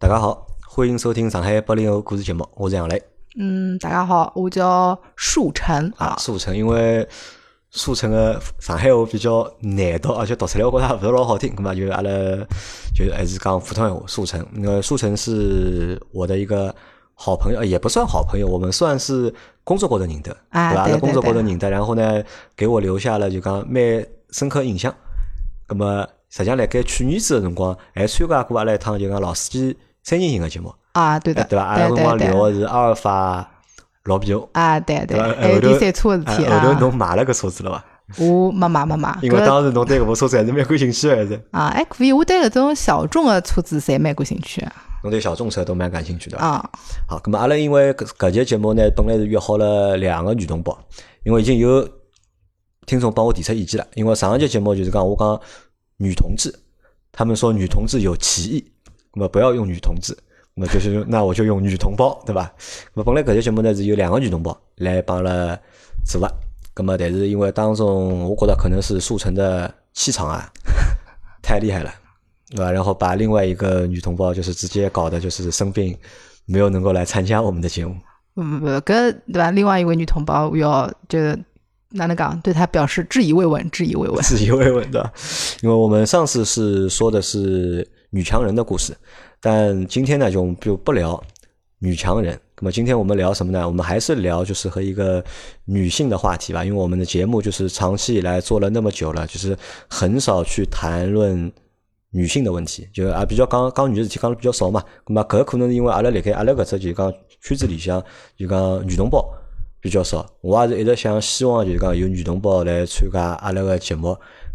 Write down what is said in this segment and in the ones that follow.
大家好，欢迎收听上海八零后故事节目，我是杨磊。嗯，大家好，我叫树成啊。树成，因为树成的上海话比较难读，而且读出来我觉着勿是老好听，咁嘛就阿拉就还是讲普通话。树成，那个树成是我的一个好朋友，也不算好朋友，我们算是工作过的认得，对吧？阿拉工作过的认得，然后呢，给我留下了就讲蛮深刻印象。咁么，实际上辣盖去年子的辰光，还参加过阿拉一趟就讲老司机三人行个节目啊，对的，对吧？阿拉辰光聊的是阿尔法老皮欧啊，对对，还有第三车的事体啊。后头侬买了个车子了伐？我没买没买，因为当时侬对搿部车子还是蛮感兴趣的，还是啊，还可以。我对搿种小众的车子侪蛮感兴趣啊。侬对小众车都蛮感兴趣的啊。好，咁么阿拉因为搿搿节节目呢，本来是约好了两个女同胞，因为已经有听众帮我提出意见了，因为上一节节目就是讲我讲。女同志，他们说女同志有歧义，那么不要用女同志，那么就是那我就用女同胞，对吧？那么本来搿节节目呢是有两个女同胞来帮了做啊，那么但是因为当中我觉得可能是速成的气场啊太厉害了，对吧？然后把另外一个女同胞就是直接搞的就是生病，没有能够来参加我们的节目。不不不，搿对吧？另外一位女同胞要就。哪能讲？对她表示质疑慰问，质疑慰问，质疑未闻 的。因为我们上次是说的是女强人的故事，但今天呢就就不聊女强人。那么今天我们聊什么呢？我们还是聊就是和一个女性的话题吧。因为我们的节目就是长期以来做了那么久了，就是很少去谈论女性的问题，就啊比较讲讲女事体讲的比较少嘛。那么搿可能是因为阿拉辣盖阿拉搿只就讲圈子里向就讲女同胞。比较少，我也是一直想希望就是讲有女同胞来参加阿拉个节目，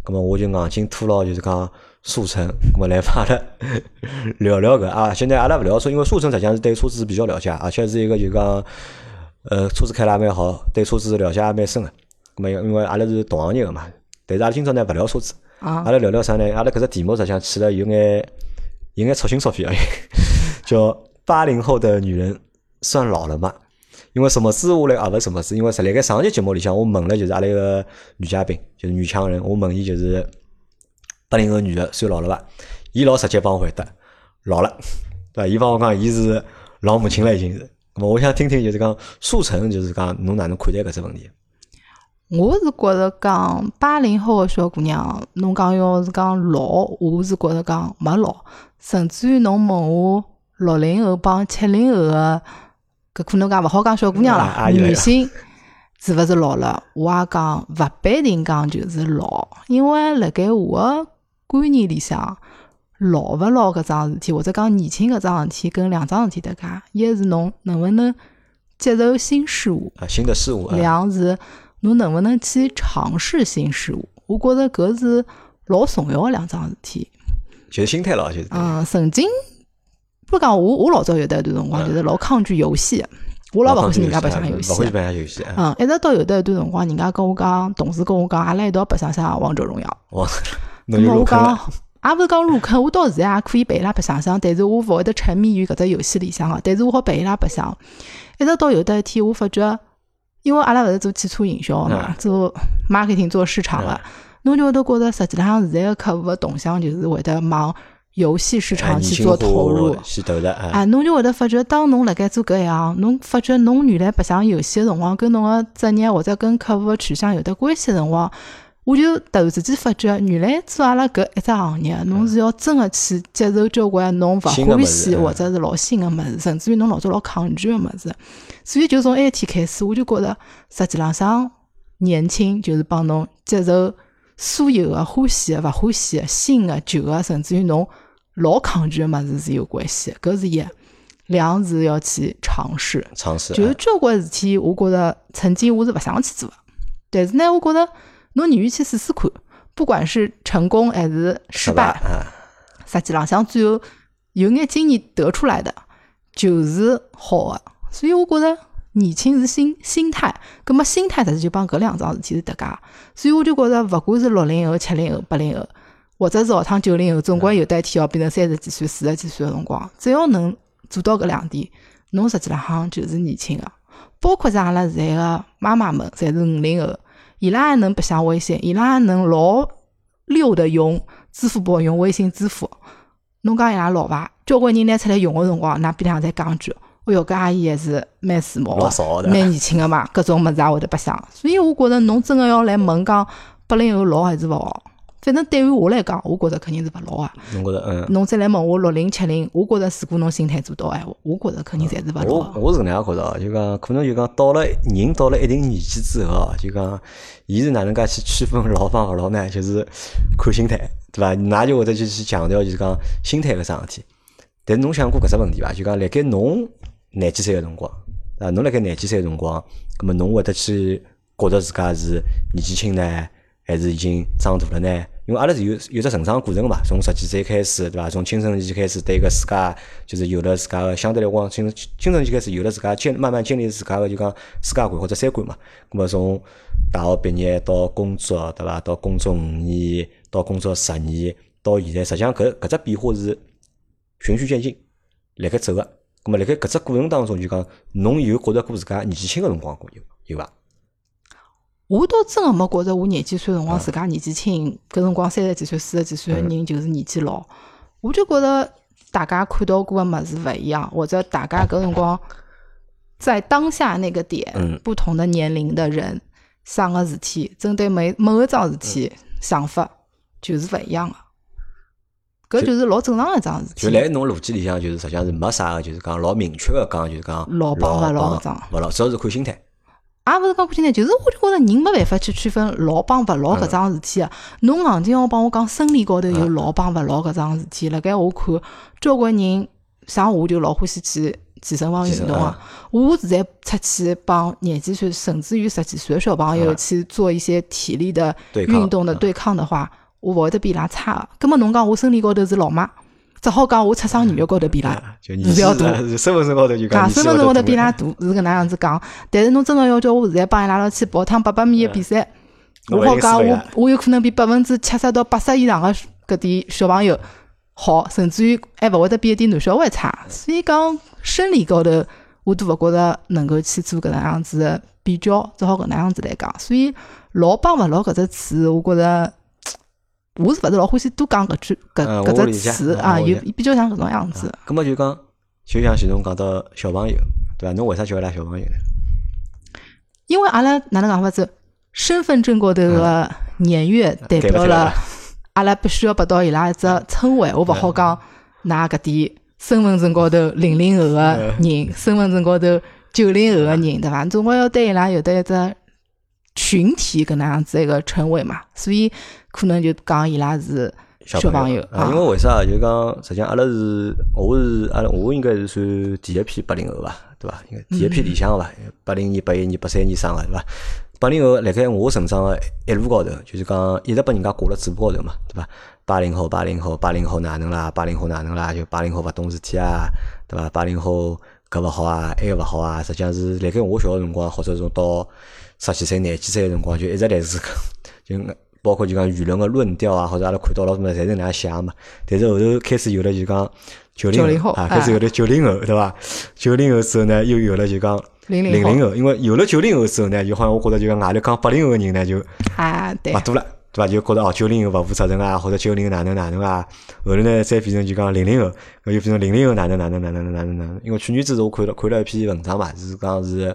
咁么我就硬劲拖牢就是讲速成，咁么来帮阿拉聊聊个啊。现在阿拉勿聊车，因为速成实际上是对车子比较了解，而且是一个就讲呃车子开了也蛮好，对车子了解也蛮深个。咁么因为阿拉是同行业个嘛，但是阿拉今朝呢勿聊车子，阿拉聊聊啥呢？阿拉搿只题目实际上起了有眼有眼戳心戳肺而已，叫八零后的女人算老了吗？因为什么事我来啊？勿什么事？因为实辣盖上一节节目里向，我问了就是阿拉个女嘉宾，就是女强人，我问伊就是八零后女的算老了伐？伊老直接帮我回答，老了，对伐？伊帮我讲，伊是老母亲了，已经是。么我想听听就是讲速成，就是讲侬哪能看待搿只问题？我是觉着讲八零后个小姑娘，侬讲要是讲老，我是觉着讲没老，甚至于侬问我六零后帮七零后个。搿可能讲勿好讲小姑娘啦，女性是勿是老了？我也讲勿必定讲就是老，因为辣盖我个观念里向，老勿老搿桩事体，或者讲年轻搿桩事体，跟两桩事体搭界，一是侬能勿能接受新事物啊，新的事物；两是侬能勿能去尝试新事物。我觉着搿是老重要个两桩事体。就是心态咯，就是嗯，曾经。不讲我，我老早有得一段辰光，就是老抗拒游戏，我老勿欢喜人家白相游戏，勿欢喜白相游戏。嗯，一直到有得一段辰光，人家跟我讲，同事跟我讲，阿拉一道白相相王者荣耀。哇，那么我讲，也勿是讲入坑，我到现在也可以陪伊拉白相相，但是我勿会得沉迷于搿只游戏里向个。但是我好陪伊拉白相，一直到有得一天，我发觉，因为阿拉勿是做汽车营销嘛，做 marketing 做市场个，侬就会得觉着，实际上现在个客户个动向就是会得往。游戏市场去做投入，啊，侬就会得发觉，当侬辣盖做搿一行，侬发觉侬原来白相游戏个辰光，跟侬个职业或者跟客户个取向有得关系个辰光，我就突然之间发觉，原来做阿拉搿一只行业，侬是要真个去接受交关侬勿欢喜或者是老新个物事，甚至于侬老早老抗拒个物事。所以就从埃天开始，我就觉着实际浪向年轻就是帮侬接受所有个欢喜个、勿欢喜个、新个、旧个，甚至于侬。老抗拒个物事是有关系，搿是一，两是要去尝试，尝试，就是交关事体，我觉着曾经我是勿想去做，但是呢，我觉着侬愿意去试试看，不管是成功还是失败，实际浪向最后有眼经验得出来的就是好的，所以我觉着年轻是心心态，葛么心态实际就帮搿两桩事体是搭界，所以我就觉着勿管是六零后、七零后、八零后。或者是下趟九零后，总归有得一天要变成三十几岁、四十几岁的辰光，只要能做到搿两点，侬实际浪向就是年轻个。包括像阿拉现在个妈妈们，侪是五零后，伊拉还能白相微信，伊拉还能老溜的用支付宝、用微信支付。侬讲伊拉老伐？交关人拿出来用个辰光，㑚边浪再讲句，哎哟，搿阿姨还是蛮时髦蛮年轻个嘛，搿种物事也会得白相。所以我觉着侬真个要来问讲八零后老还是勿好，反正对于我来讲，我觉着肯定是勿老啊。侬觉着嗯？侬再来问我六零七零，我觉着如果侬心态做到闲话，我觉着肯定侪是勿老个。我我是搿能样觉着哦，就讲可能就讲到了人到了一定年纪之后哦，就讲伊是哪能介去区分老帮勿老呢？就是看心态，对伐？㑚就会得去去强调就是讲心态搿桩事体。但是侬想过搿只问题伐？就讲辣盖侬廿几岁个辰光，啊，侬辣盖廿几岁个辰光，葛末侬会得去觉着自家是年纪轻呢，还是已经长大了呢？因为阿拉是有有只成长过程个嘛，从十几岁开始，对伐？从青春期开始，对搿自家就是有了自家个相对来讲，青青春期开始有了自家建慢慢建立自家个就讲世界观或者三观嘛。咁么从大学毕业到工作，对伐？到工作五年，到工作十年，到现在，实际上搿搿只变化是循序渐进，辣盖走个。咁么辣盖搿只过程当中，就讲侬有觉着过自家年纪轻个辰光过有有伐？我倒真个没觉着我廿几岁辰光自家年纪轻，搿辰光三十几岁、四十几岁个人就是年纪老。我就觉着大家看到过个物事勿一样，或者大家搿辰光在当下那个点，嗯不同的年龄的人想个事体，针对每某一桩事体想法就是勿一样个。搿就是老正常个一桩事体。就辣侬逻辑里向，就是实际上是没啥个，就是讲老明确个讲，就是讲老帮勿老搿帮勿老，主要是看心态。也勿是讲不现在，就是我就觉着人没办法去区分老帮勿老搿桩事体个。侬硬劲要帮我讲生理高头有老帮勿老搿桩事体，辣盖我看，交关人像我就老欢喜去健身房运动啊。我现在出去帮廿几岁甚至于十几岁的小朋友去做一些体力的运动的对抗的话，我勿会得比伊拉差个。葛末侬讲我生理高头是老妈，只好讲我出生年月高头比伊拉啊就年纪是要大。呃身份证高头就讲身份证高头比伊大拉大，是搿能样子讲。但是侬真个要叫我现在帮伊拉拉去跑趟八百米个比赛，我好讲我我有可能比百分之七十到八十以上个搿点小朋友好，甚至于还勿会得比一点男小孩差。所以讲生理高头，我都勿觉着能够去做搿能样子的比较，只好搿能样子来讲。所以老帮勿老搿只词，我觉着。我是勿是老欢喜多讲搿句搿搿只词嗯啊？有比较像搿种样子。咁么就讲，就像前侬讲到小朋友，对伐？侬为啥叫伊拉小朋友呢？因为阿拉哪能讲法子，身份证高头个年月代表了阿拉必须要拨到伊拉一只称谓，我勿好讲㑚搿点身份证高头零零后个人，身份证高头九零后个人，对伐？总归要对伊拉有得一只群体搿能样子一个称谓嘛，所以可能就讲伊拉是小朋友啊，因为为啥？就讲实际上阿拉是，我是阿拉我应该是算第一批八零后吧，对伐？应该第一批里向伐，八零年、八一年、八三年生个，对伐？八零后辣盖我成长个一路高头，就是讲一直拨人家挂辣嘴巴高头嘛，对伐？八零后，八零后，八零后哪能啦？八零后哪能啦？就八零后勿懂事体啊，对伐？八零后搿勿好啊，埃个勿好啊，实际上是辣盖我小个辰光，或者从到十几岁、廿几岁个辰光，就一直来是搿就包括就讲舆论个论调啊，或者阿拉看到老多物事，侪是能样想嘛。但是后头开始有了就讲九零后啊，开始有了九零后，对伐？九零后之后呢，又有了就讲零零后零零后，因为有了九零后之后呢，就好像我觉着就讲外头讲八零后个人呢就啊，对勿，多了，对伐？就觉着哦，九零后勿负责任啊，或者九零后哪能哪能啊。后头呢，再变成就讲零零后，又变成零零后哪能哪能哪能哪能哪能。因为去年子我看了看了一篇文章嘛，是讲是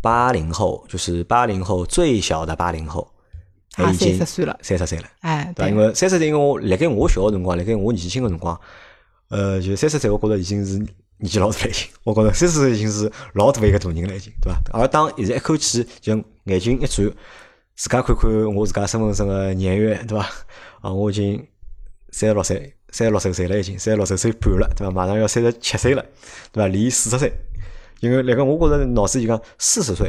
八零后，就是八零后最小的八零后，啊已经30岁了三十岁了。哎，对伐？因为三十岁，因为我辣盖我小个辰光，辣盖我年纪轻个辰光，呃，就三十岁，我觉着已经是年纪老大了，已经。我觉着三十岁已经是老大一个大人了，已经，对伐？而当现在一口气就眼睛一转，自家看看我自家身份证个年月，对伐？啊，我已经三十六岁，三十六周岁了，已经三十六周岁半了，对伐？马上要三十七岁了，对伐？离四十岁，因为辣盖我觉着脑子就讲四十岁，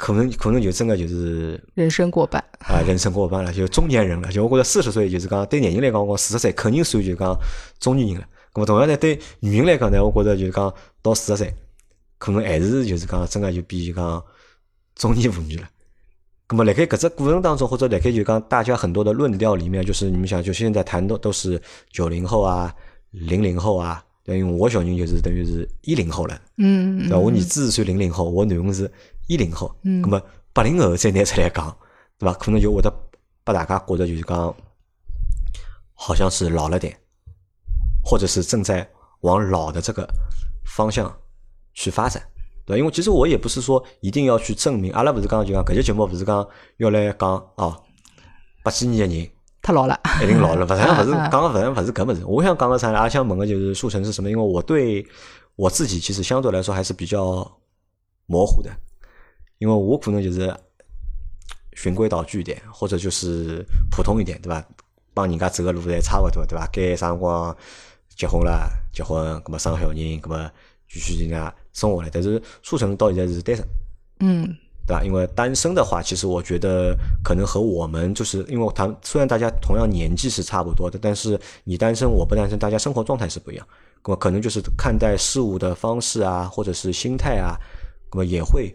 可能可能就真个就是人生过半。啊，人生过半了，就中年人了。就我觉着四十岁就是讲对男人来讲，我四十岁肯定算就讲中年人了。咁么同样呢，对女人来讲呢，我觉着就是讲到四十岁，可能还是就是讲真个就比就讲中年妇女了。咁么辣盖搿只过程当中，或者辣盖就讲大家很多的论调里面，就是你们想，就现在谈的都是九零后啊、零零后啊，等于我小人就是等于是一零后了。嗯，对伐？我儿子是算零零后，我囡恩是一零后，嗯那么八零后再拿出来讲，对伐？可能就会得把大家觉得就是讲，好像是老了点，或者是正在往老的这个方向去发展，对吧？因为其实我也不是说一定要去证明，阿拉不是刚刚就讲搿些节目不是讲要来讲哦，八几年的人太老了，一定老了，勿然勿是啊啊讲个勿然勿是搿么子。我想讲个啥呢？也想问个就是速成是什么？因为我对我自己其实相对来说还是比较模糊的，因为我可能就是循规蹈矩一点，或者就是普通一点，对吧？帮人家走个路侪差勿多，对吧？该啥辰光结婚了，结婚，葛么生小人，葛么继续人家生活了。但是苏成到现在是单身。嗯对吧？因为单身的话，其实我觉得可能和我们就是因为他虽然大家同样年纪是差不多的，但是你单身我不单身，大家生活状态是不一样，那么可能就是看待事物的方式啊，或者是心态啊，那么也会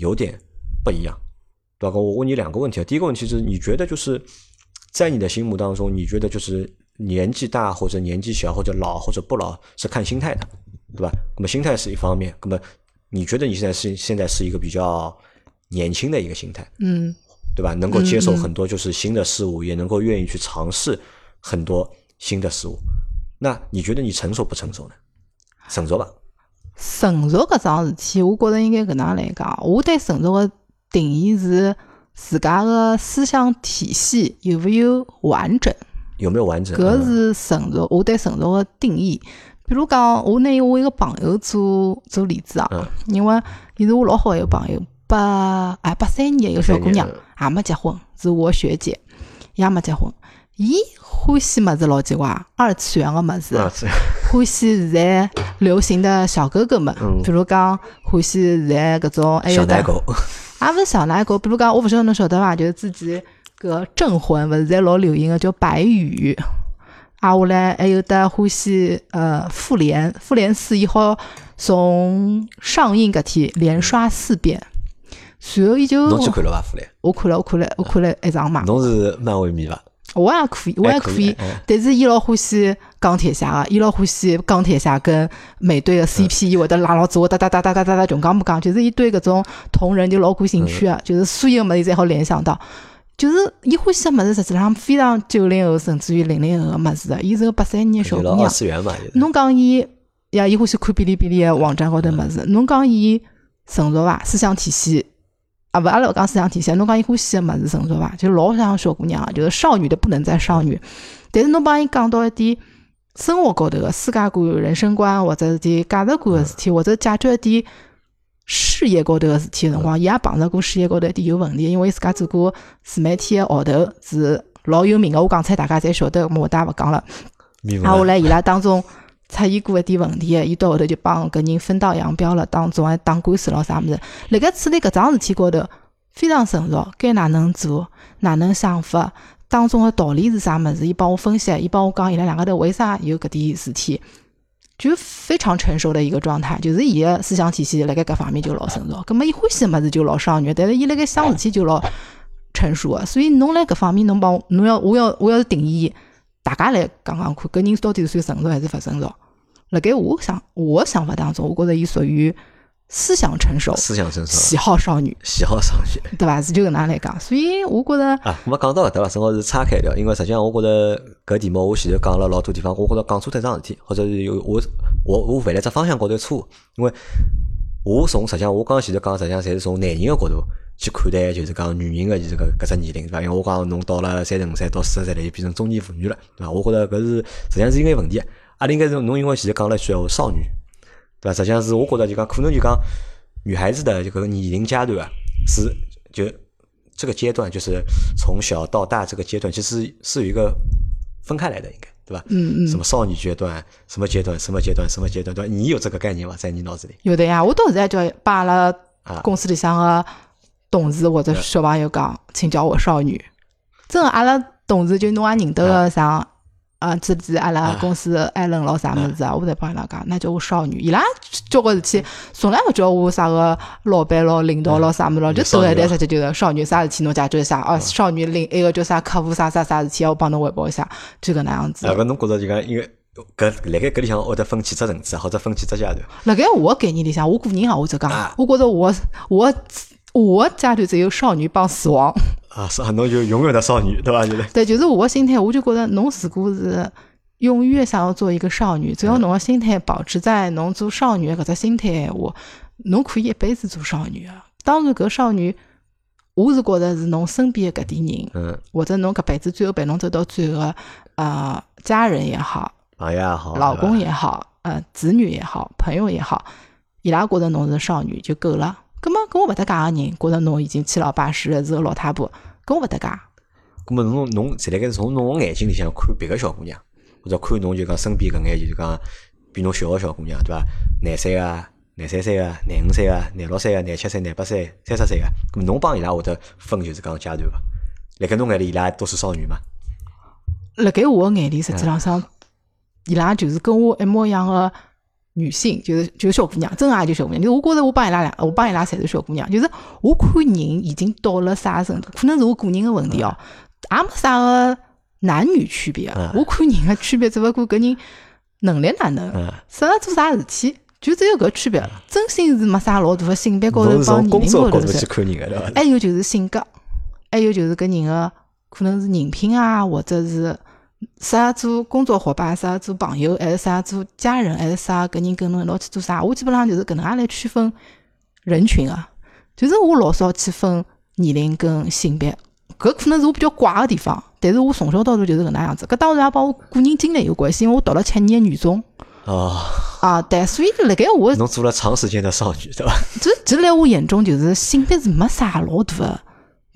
有点不一样，对吧？我问你两个问题啊，第一个问题是你觉得就是在你的心目当中，你觉得就是年纪大或者年纪小或者老或者不老是看心态的，对吧？那么心态是一方面，那么你觉得你现在是现在是一个比较年轻的一个心态，嗯，对吧？能够接受很多就是新的事物，也能够愿意去尝试很多新的事物。那你觉得你成熟不成熟呢？成熟吧，成熟搿桩事体，我觉着应该搿能来讲，我对成熟个定义是自家个思想体系有没有完整，有没有完整？搿嗯是成熟。我对成熟个定义。比如讲，我拿我一个朋友做做例子啊，嗯因为伊是我老好一个朋友，八哎八三年一个小姑娘83年，也没结婚，是我学姐，伊也没结婚。伊欢喜物事老奇怪，二次元个物事，欢喜现在流行的小哥哥们，嗯比如讲欢喜现在搿种，还有的小奶狗，也勿是小奶狗，比如讲我勿晓得侬晓得伐？就是之前搿镇魂勿是现在老流行个叫白羽，啊，下来还有得欢喜呃复联，复联四以后从上映搿天连刷四遍，随后伊就侬去看了伐？复联，我看了我看了我看了一场嘛，侬是漫威迷伐？我也可以我也可以，嗯但是伊老欢喜钢铁侠个，伊老欢喜钢铁侠跟美队个 CP，伊会得拉牢子，我哒哒哒哒哒哒哒，穷讲不讲，就是伊对搿种同人就老感兴趣个，就是所有物事侪好联想到，就是伊欢喜个物事实际上非常九零后甚至于零零后个物事的，伊是个八三年小姑娘，侬讲伊呀，伊欢喜看哔哩哔哩个网站高头物事，侬讲伊成熟伐？思想体系啊，勿阿拉勿讲思想体系，侬讲伊欢喜个物事成熟伐？就老像小姑娘个，就是少女的不能再少女。但是侬帮伊讲到一点生活高头个世界观、人生观或者是点价值观个事体，或者解决一点事业高头个事体个辰光，伊也碰着过事业高头一点有问题，因为伊自家做过自媒体个号头，是老有名个。我讲出来大家侪晓得，咁我大也勿讲了。啊，后了来伊拉当中出现过一点问题，伊到后头就帮搿人分道扬镳了，当中还打官司咯啥物事。辣盖处理搿桩事体高头非常成熟，该哪能做，哪能想法，当中的道理是啥物事，伊帮我分析，伊帮我讲伊拉两个头为啥有搿点事体。就非常成熟的一个状态，就是伊个思想体系辣盖搿方面就老成熟。葛末伊欢喜个物事就老少女，但是伊辣盖想事体就老成熟个。所以侬辣搿方面，侬帮，侬要我要我要是定义，大家来讲讲看，搿人到底是算成熟还是勿成熟？辣盖我想我想法当中，我觉着伊属于思想成熟、思想成熟，喜好少女，喜好少女。对伐？是就搿能来讲，所以我觉着啊，我们讲到搿搭了，正好是岔开掉，因为实际上我觉着搿题目我前头讲了老多地方，我觉着讲错脱一桩事体，或者是有我我我犯了只方向高头错误，因为我从实际上我刚刚前头讲，实际上侪是从男人个角度去看待，就是讲女人个就是搿搿只年龄，对伐？因为我讲侬到了三十五岁到四十岁了，就变成中年妇女了，对伐？我觉着搿是实际上是应该问题的，阿拉应该是侬因为前头讲了一句闲话少女，对伐？实际上是我觉着就讲可能就讲女孩子的这个年龄阶段啊，是就这个阶段，就是从小到大这个阶段，其实是有一个分开来的，应该对伐？嗯嗯，什么少女阶段，什么阶段，什么阶段，什么阶段，对吧？你有这个概念伐？在你脑子里？有的呀，我到现在就把阿拉啊公司里向个同事或者小朋友讲，请叫我少女。真个，阿拉同事就侬也认得个像啊，之前阿拉啊公司的艾伦咯啥物事啊，我侪帮伊拉讲，那叫我少女。伊拉交关事体从来勿叫我啥个老板咯、领导咯啥物事咯，就头一代直接就是少女，啥事体侬解决一下哦，少女领一个叫啥客户啥啥啥事体，我帮侬汇报一下，就搿能样子啊，。搿侬觉着就讲，因为搿辣盖搿里向会得分几只层次，或者分几只阶段？辣盖我概念里向，我个人啊，我只讲啊，我觉着我我我阶段只有少女帮死亡。啊，是啊，侬就永远的少女，对伐？就是 对，就是我的心态，我就觉得侬如果是永远想要做一个少女，只要侬的心态保持在侬做少女搿只心态闲话，侬可以一辈子做少女啊。当然，搿少女，我是觉着是侬身边的搿点人，嗯，或者侬搿辈子最后陪侬走到最后，呃，家人也好，朋友也好，老公也好，呃，子女也好，朋友也好，伊拉觉着侬是少女就够了。跟我勿搭界个人，觉着侬已经七老八十了，是个老太婆，跟我勿搭界。咁么侬侬侪辣盖从侬个眼睛里向看别个小姑娘，或者看侬就讲身边搿眼就是讲比侬小个小姑娘，对伐？廿三啊，廿三岁啊，廿五岁啊，廿六岁啊，廿七岁、廿八岁、三十岁啊，咁么侬帮伊拉会得分就是讲阶段伐？辣盖侬眼里，伊拉都是少女嘛？辣盖我个眼里，实际浪上，伊拉就是跟我一模一样个女性，就是就是小姑娘，真个也就小姑娘。就我觉着我帮伊拉两，我帮伊拉侪是小姑娘。就是我看人已经到了啥程度，可能是我个人的问题哦，也没啥个男女区别嗯。我看人的区别，只勿过搿人能力哪能，嗯，适合做啥事体，就只有搿区别了。真心是没啥老大个性别高头帮年龄高头是。还有就是性格，还有就是搿人个可能是人品啊，或者是适合做工作伙伴，适合做朋友，还是适合做家人，还是适合搿人跟侬一道去做啥？我基本上就是搿能介来区分人群啊，就是我老少去分年龄跟性别，搿可能是我比较怪个地方。但是我从小到大就是搿能样子，搿当然也帮我个人经历有关系，因为我读了七年女中哦，啊，对，所以辣盖我侬做了长时间的少女对伐？这这辣我眼中就是性别是没啥老大的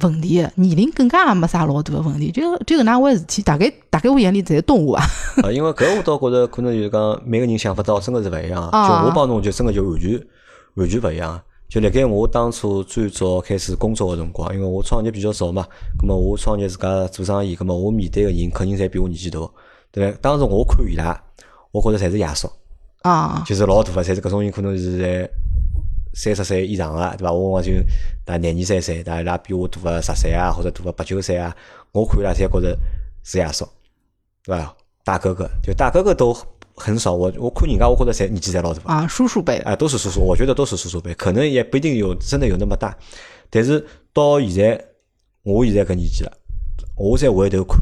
问题的，年龄更加也没啥老大个问题。就就搿能回事体，大概大概我眼里侪是动物啊。啊，因为搿我倒觉着可能就是讲每个人想法倒真个是勿一样。啊就我帮侬就真个就完全完全勿一样。就辣盖我当初最早开始工作个辰光，因为我创业比较早嘛，葛么我创业自家做生意，葛么我面对个人肯定侪比我年纪大，对伐？当时我看伊拉，我觉着侪是爷叔，啊，就是老大个，侪是搿种人，可能是在三十岁以上个，对伐？我辰光就大廿二三岁，对伐？伊拉比我大个十岁啊，或者大个八九岁啊，我看伊拉侪觉着是爷叔，对伐？大哥哥，就大哥哥都很少，我我看人家，我觉着侪年纪侪老大，啊，叔叔辈的哎，都是叔叔，我觉得都是叔叔辈，可能也不一定有真的有那么大，但是到现在，我现在搿年纪了，我再回头看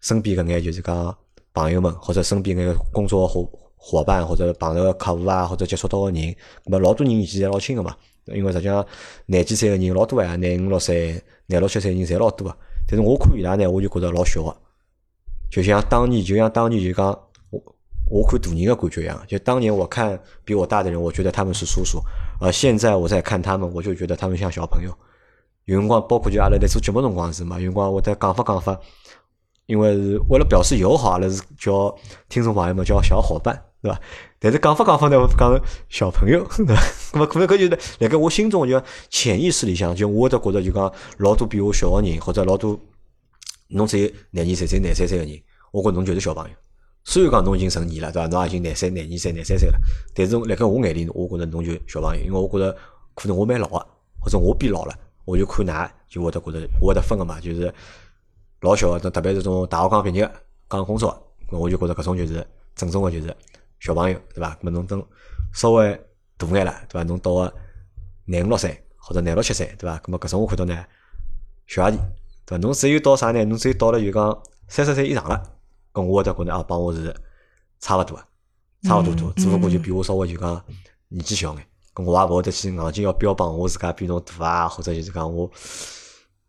身边搿眼就是讲朋友们，或者身边搿个工作伙伙伴，或者碰到个客户啊，或者接触到个人，咁老多人年纪侪老轻个嘛，因为实际上廿几岁个人老多呀，廿五六岁、廿六七岁人侪老多个，但是我看伊拉呢，我就觉着老小个，就像当年，就像当年就讲我我看大人的感觉一样，就当年我看比我大的人，我觉得他们是叔叔，而现在我在看他们，我就觉得他们像小朋友。有辰光，包括就阿拉在做节目辰光是嘛，有辰光会得讲法讲法，因为是为了表示友好，阿拉是叫听众朋友们叫小伙伴，对伐？但是讲法讲法呢，我讲小朋友，对伐？那么可能搿就是辣盖我心中就潜意识里向，就我会得觉着就讲老多比我小个人，或者老多侬只有廿二岁、才廿三岁个人，我觉侬就是小朋友。虽然讲侬已经成年了，对伐？侬也已经廿三、廿二岁、廿三岁了，但是辣盖我眼里，我觉着侬就小朋友，因为我觉着可能我蛮老个，或者我变老了，我就看㑚就会得觉着我会得分个嘛，就是老小个，特别是种大学刚毕业、刚工作，我就觉着搿种就是正宗个就是小朋友，对伐？咾么侬等稍微大眼了，对伐？侬到个廿五六岁或者廿六七岁，对伐？咾么搿种我看到呢，小阿弟，对伐？侬只有到啥呢？侬只有到了就讲三十岁以上了，搿我会得觉着啊，帮我是差勿多个，差勿多多，嗯只不过就比我稍微就讲年纪小眼，搿我也勿会得去硬劲要标榜我自家比侬大啊，或者就是讲我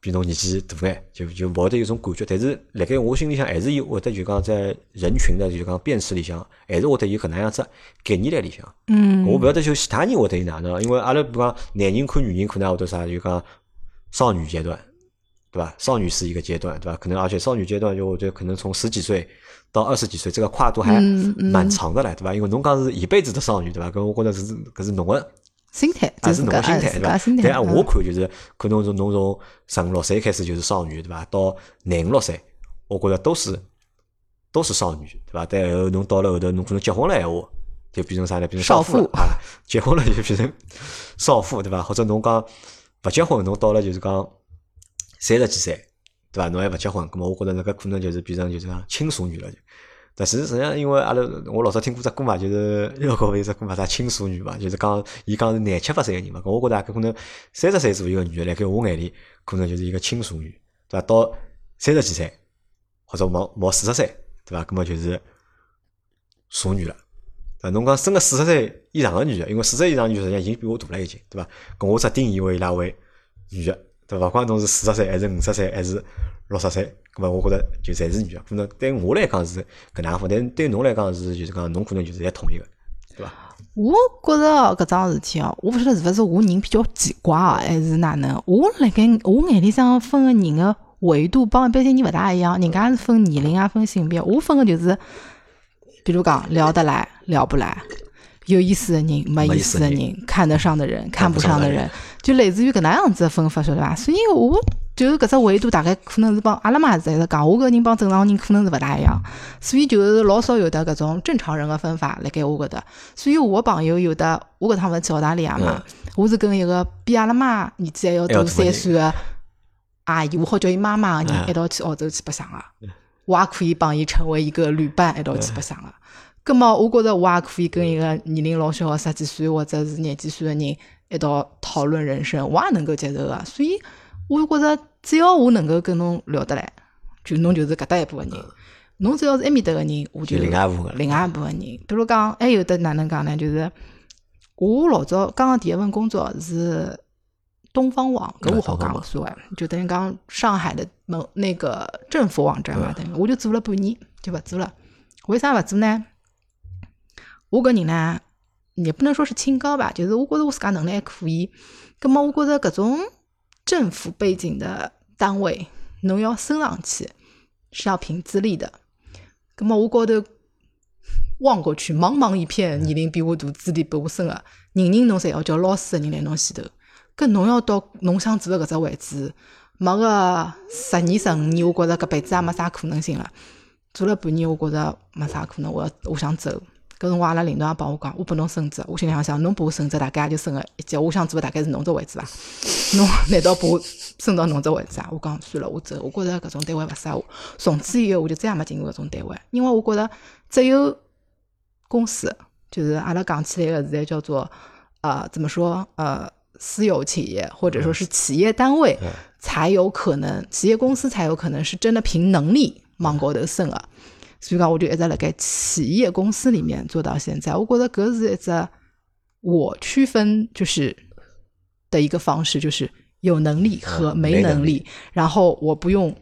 比侬年纪大眼，就就勿会得有种感觉。但是辣盖我心里向还是有会得就讲在人群的就讲辨识里向，还是会得有搿能样子概念辣里向。嗯，我勿晓得就其他人会得有哪能，因为阿拉比如讲男人看女人可能会得啥，就讲少女阶段，对伐？少女是一个阶段，对伐？可能而且少女阶段就我觉得可能从十几岁到二十几岁，这个跨度还蛮长的嘞，对伐？因为侬讲是一辈子的少女，对伐？搿我觉着是搿是侬个。心态，还就是侬个心态，对。但按我嗯看就是，可能从侬从十五六岁开始就是少女，对伐？到廿五六岁，我觉着都是都是少女，对伐？但后侬到了后头，侬可能结婚了闲话，就变成啥呢？变成少妇啊！结婚了就变成少妇，对伐？或者侬讲勿结婚，侬到了就是讲三十几岁，对伐？侬还勿结婚，咁么我觉着那个可能就是变成就是讲轻熟女了就。但是实际上，因为阿拉我老早听过只歌嘛，就是热狗有只歌嘛，啥轻熟女嘛，就是讲伊讲是廿七八岁个人嘛，我觉着可能三十岁左右个女的，辣盖我眼里可能就是一个轻熟女，对伐？到三十几岁或者毛毛四十岁，对伐？搿么就是熟女了。啊，侬讲生个四十岁以上个女的，因为四十岁以上女实际上已经比我大了，已经，对伐？搿我只定义为伊拉为女的，对伐？勿管侬是四十岁还是五十岁还是六十岁，搿么我觉着就侪是女的。可能对我来讲是搿能样分，但对侬来讲是就是讲侬可能就是侪统一个，对伐？我觉着哦，搿桩事体哦，我勿晓得是勿是我人比较奇怪哦，还是哪能？我辣盖我眼里向分个人个维度帮一般性人勿大一样，人家是分年龄啊，分性别，我分个就是，比如讲聊得来，聊不来。有意思的人，没意思的人，看得上的人，看看不不上的人上的人，就类似于搿能样子的分法，晓得伐？所以我就是搿只维度，大概可能是帮阿拉妈是一直讲，我搿人帮正常人可能是勿大一样，所以就是老少有的搿种正常人的分法辣盖我搿搭。所以我朋友有的，我搿趟勿是去澳大利亚嘛，我是跟一个比阿拉妈年纪还要大三岁个阿姨，我好叫伊妈妈个嗯人一道去澳洲去白相个，我也可以帮伊成为一个旅伴一道去白相个。葛么，我觉着我也可以跟一个年龄老小个十几岁或者是廿几岁个人一道讨论人生，我也能够接受个。所以，我觉着只要我能够跟侬聊得来，就侬就是搿搭一部分人。侬只要是埃面搭个人，我就就另外一部分另外一部分人。比如讲，还有的哪能讲呢？就是我老早刚刚第一份工作是东方网，搿我好讲无所谓，就等于讲上海的某那个政府网站嘛，等于我就做了半年就勿做了。为啥勿做呢？我搿人呢，也不能说是清高吧，就是我觉着我自家能力还可以。葛么我觉着搿种政府背景的单位，侬要升上去是要凭资历的。葛么我高头望过去，茫茫一片，年龄比我大、资历比我深的，人人侬侪要叫老师的人来侬前头。搿侬要到侬想做个搿只位置，没个十年、十五年，我觉着搿辈子也没啥可能性了。做了半年，我觉着没啥可能，我要我想走。搿辰光阿拉领导也帮我讲，我拨侬升职，我心里想想，侬拨我升职，大概也就升个一级，我想做个大概是 侬只位置伐？侬难道拨我升到侬只位置啊？我讲算了，我走，我觉着搿种单位勿适合我。从此以后，我就再也没进过搿种单位，因为我觉着只有公司，就是阿拉讲起来个现在叫做呃怎么说呃私有企业或者说是企业单位，才有可能企业公司才有可能是真的凭能力往高头升个。所以讲，我就一直辣盖企业公司里面做到现在。我觉得搿是一只我区分就是的一个方式，就是有能力和嗯没没能能力，然后我不用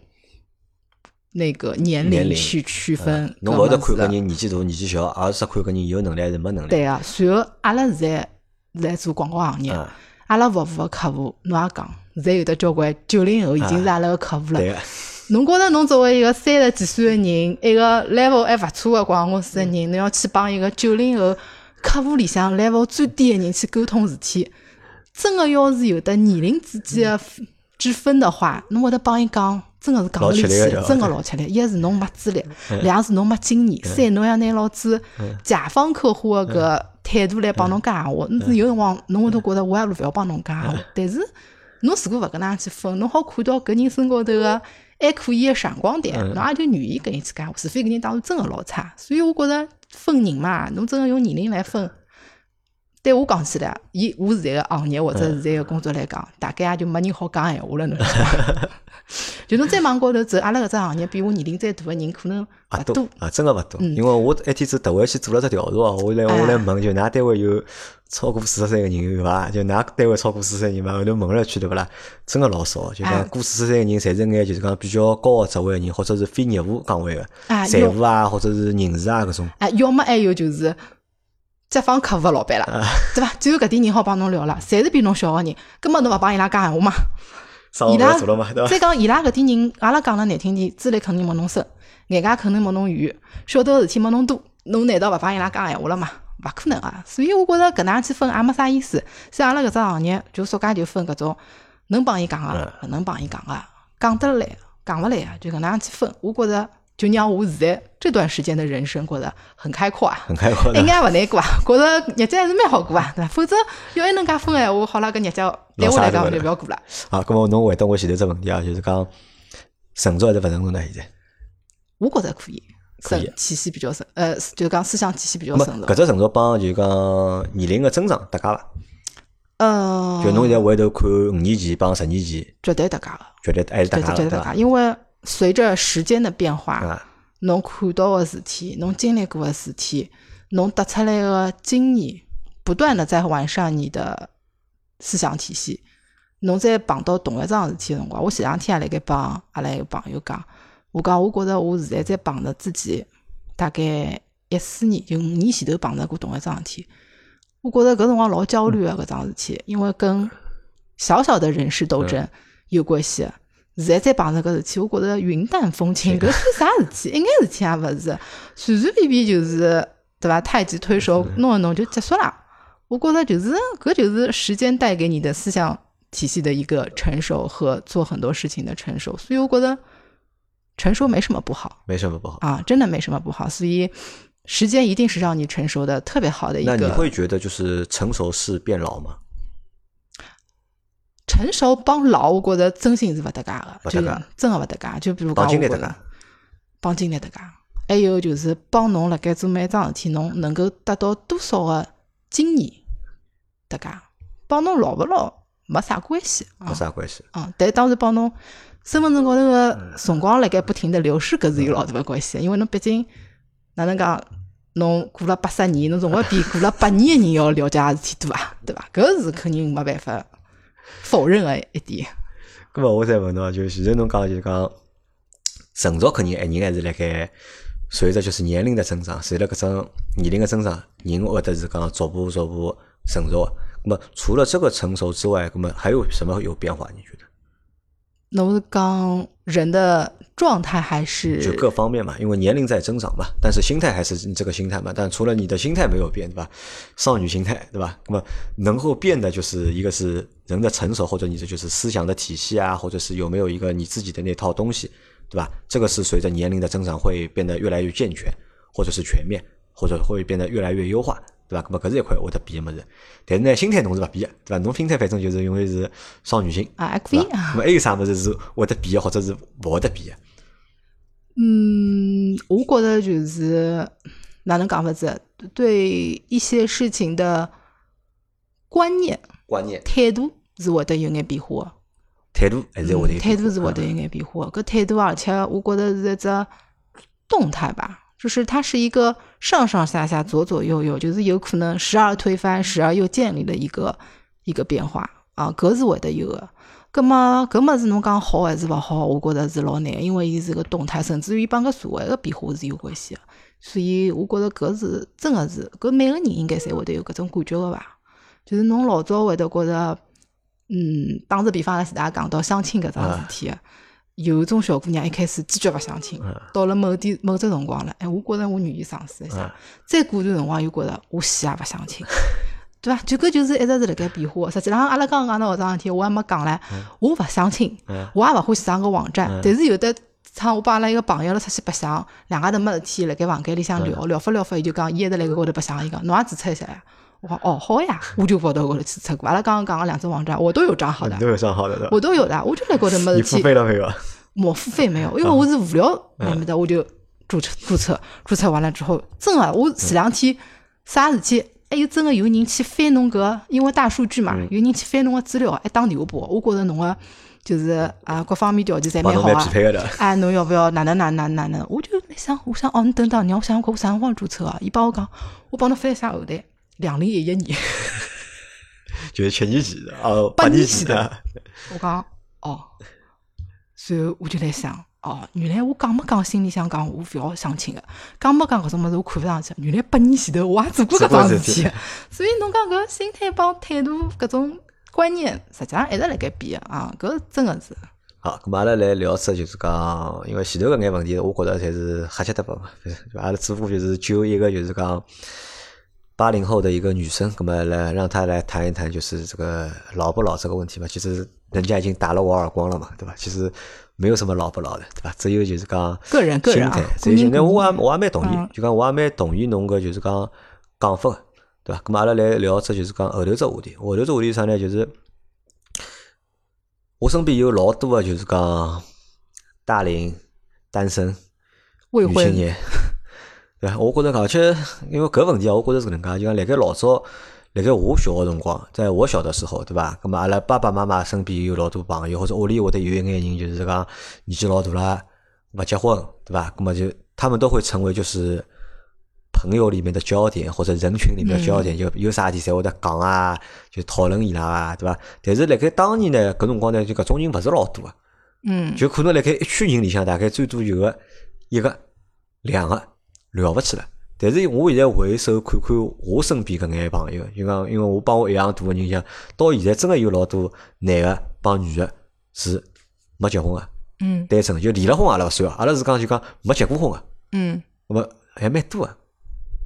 那个年年龄龄去区分嗯。侬勿会得看搿人年纪大、年纪小，而是看搿人有能力还是没能力。对啊，随后阿拉现在是在做广告行业，啊，阿拉服务个客户，侬也讲，现在有的交关九零后已经是阿拉个客户了。侬觉着侬作为一个三十几岁的人，一个 level 还勿错的广告公司的人，侬要去帮一个九零后客户里向 level 最低的人去沟通事体，真个要是有的年龄之间个之分的话，侬会得帮伊讲，真个是讲勿离去真个老吃力。一是侬没资历，两是侬没经验，三侬要拿老子甲方客户个搿态度来帮侬讲闲话，侬是有辰光侬会得觉着我还勿要帮侬讲闲话，但是。侬如果勿搿能样去分，侬好看到搿人身高头个还可以个闪光点，侬也就愿意跟伊去讲话，除非搿人当时真个老差。所以我觉着分人嘛，侬真个用年龄来分，对我讲起来，以我现在个行业或者现在个工作来讲，大概也就没人好讲闲话了，侬？就侬再往高头走，阿拉搿只行业比我年龄再大个人可能勿勿多。啊，真个勿多。嗯因为我一天子特回去做了只调查哦，我来我来哎问，就㑚单位有超过四十岁个人有伐？就㑚单位超过四十岁人伐？后头问了一圈对勿啦？真个老少，就哎讲过四十岁个人，侪是眼就是讲比较高个职位个人，或者是非业务岗位个，哎财务啊，或者是人事啊搿种。啊，要么还有就是甲方客户个老板了，对伐？只有搿点人好帮侬聊了，侪是比侬小个人，根本侬勿帮伊拉讲闲话嘛。伊拉？再讲伊拉搿点人，阿拉讲了难听点，资历肯定没侬深，眼界肯定没侬远，晓得个事体没侬多，侬难道勿帮伊拉讲闲话了嘛？勿可能啊！所以我觉着搿能样去分也没啥意思。所以阿拉搿只行业就说介就分搿种能帮伊讲个，勿能帮伊讲个，讲得来，讲勿来啊，就搿能样去分。我觉着就让我现在这段时间的人生过得很开阔啊。很开阔的一。眼勿难过啊，觉着日子还是蛮好过啊，对伐？否则要还能介分闲话，好了，搿日子对我来讲就勿要过了。好，咁么侬回答我前头只问题啊，就是讲成熟还是勿成熟呢？现在，我觉着可以，可以深体系比较深，呃，就是讲思想体系比较成熟。搿只成熟帮就讲年龄个增长搭界伐？呃，就侬现在回头看五年前帮十年前，绝对搭界个，绝对还是搭界了，对伐绝对绝对搭？界，因为随着时间的变化，啊，侬看到的事体，侬经历过的事体，侬得出来的经验，不断的在完善你的思想体系。侬再碰到同一桩事体个辰光，我前两天也辣盖帮阿拉一个朋友讲，我讲我觉着我现在在碰着自己大概一四年，就五年前头碰着过同一桩事体。我觉着搿辰光老焦虑个搿桩事体，因为跟小小的人事斗争有关系个。现在再碰着搿事体，我觉着云淡风轻，搿算啥事体？一眼事体也勿是，随随便便就是对伐？太极推手弄一弄就结束了。我觉着就是搿就是时间带给你的思想体系的一个成熟和做很多事情的成熟，所以我觉得成熟没什么不好没什么不好。啊，真的没什么不好。所以时间一定是让你成熟的特别好的一个那你。会觉得就是成熟是变老吗？成熟帮老，我觉着真心是勿搭界个，就勿搭界真个勿搭界。就比如讲，帮我觉着经历搭界帮经历搭界，还有就是帮侬辣盖做每桩事体，侬能够得到多少个经验搭界，帮侬老勿老没啥关系啊没。啥关系。啊，但当然帮侬身份证高头个辰光辣盖不停的流逝，搿是有老大个关系的，因为侬毕竟哪能讲，侬过了八十年，侬总归比过了八年个人要了解个事体多啊，对伐？搿是肯定没办法否认个一点。咁么我再问侬啊，就现在侬讲就是讲成熟肯定人还是辣盖随着就是年龄的增长，随着搿种年龄的增长，人会得是讲逐步逐步成熟的。那么除了这个成熟之外，那么还有什么有变化？你觉得？侬是讲人的状态还是就各方面嘛，因为年龄在增长嘛，但是心态还是这个心态嘛。但除了你的心态没有变，对吧？少女心态，对吧？那么能够变的就是一个是人的成熟，或者你这就是思想的体系啊，或者是有没有一个你自己的那套东西，对吧？这个是随着年龄的增长会变得越来越健全，或者是全面，或者会变得越来越优化，对吧？那么搿是一块会得变个物事，但是呢，心态侬是勿变个，对吧？侬心态反正就是永远是少女心，啊，还可以那。么还有啥物事是会得变个，或者是勿会得变个？嗯，我觉得就是哪能讲法子，对一些事情的观念、观念、态度是会得有眼变化的。态度还是会得态度是会得有眼变化的。搿态度，而且我觉得是一只动态吧，就是它是一个上上下下、左左右右，就是有可能时而推翻，时而又建立的一个一个变化啊，搿是会得有的。葛么搿物事侬讲好还是勿好，我觉着是老难，因为伊是个动态，甚至于帮搿社会个变化是有关系的。所以我觉着搿是真个是，搿每个人应该侪会得有搿种感觉个伐？就是侬老早会得觉着，嗯，打个比方，阿拉前大家讲到相亲搿桩事体，有一种小姑娘一开始坚决勿相亲，到了某点某只辰光了，哎，我觉着我愿意尝试一下，再过段辰光又觉着我死也勿相亲。对伐？就搿就是一直是辣盖变化的。实际上，阿拉刚刚讲到搿桩事体，我还没讲唻。我勿相亲，我也勿欢喜上搿网站。但是有的趟，我帮阿拉一个朋友了出去白相，两家头没事体，辣盖房间里向聊聊发聊发，伊就讲伊一直辣盖高头白相，伊讲侬也注册一下呀。我讲哦好呀，我就跑到高头注册过。阿拉刚刚讲个两只网站，我都有账号的你，都有账号的，我都有的，我就辣高头没你付事体。费了没有？我付费没有，因为我是无聊那么的，我就注册注册注册完了之后，真的，我前两天啥事体，还有真的有人去翻侬搿，因为大数据嘛，有人去翻侬个资料，还打电话拨我，我觉着侬个就是啊各方面条件侪蛮好啊。哎，侬要不要哪能哪能哪能哪能？我就在想，我想哦，你等等，让我想我啥辰光注册啊？伊帮我讲，我帮侬翻一下后台，两零 一一年。就是七年前的，哦，八八年前的我讲哦，随后我就在想，哦，原来我讲没讲心里想讲我勿要相亲个，讲没讲搿种物事我看勿上去，原来八年前头我也做过搿桩事体所以侬讲搿心态帮态度搿种观念，实际上一直辣盖变个啊，搿真个是。好，咁阿拉来聊只就是讲，因为前头搿眼问题，我觉着侪是瞎七搭八嘛。就阿拉只不过就是就一个就是讲八零后的一个女生，那么来让她来谈一谈，就是这个老不老这个问题嘛。其实人家已经打了我耳光了嘛，对吧？其实没有什么老不老的，对吧？只有就是讲个人个人啊心态，个只有心态。人个人我也我也蛮同意嗯，就讲我还蛮同意侬个就是讲讲法的，对吧？那么阿拉来聊只就是讲后头这话题，后头这话题是啥呢？就是我身边有老多个就是讲大龄单身未婚女青年，对伐？我觉着讲，而且因为搿问题啊，我觉着是搿能介，就讲辣盖老早，辣盖我小个辰光，在我小的时候，对伐？咁么阿拉爸爸妈妈身边有老多朋友，或者屋里会得有一眼人，就是讲年纪老大了，勿结婚，对伐？咁么就他们都会成为就是朋友里面的焦点，或者人群里面的焦点，就有啥事体侪会得讲啊，就讨论伊拉啊，对伐？但是辣盖当年呢，搿辰光呢，就搿种人勿是老多个，嗯，就可能辣盖一群人里向，大概最多有个一个、两个了勿起了。但是我现在回首看看我身边搿眼朋友，就讲因为我帮我一样大个人，像到现在真个有老多男个帮女个是没结婚个，嗯单身就离了婚阿拉勿算，阿拉是讲就讲没结过婚个，嗯那么还蛮多个。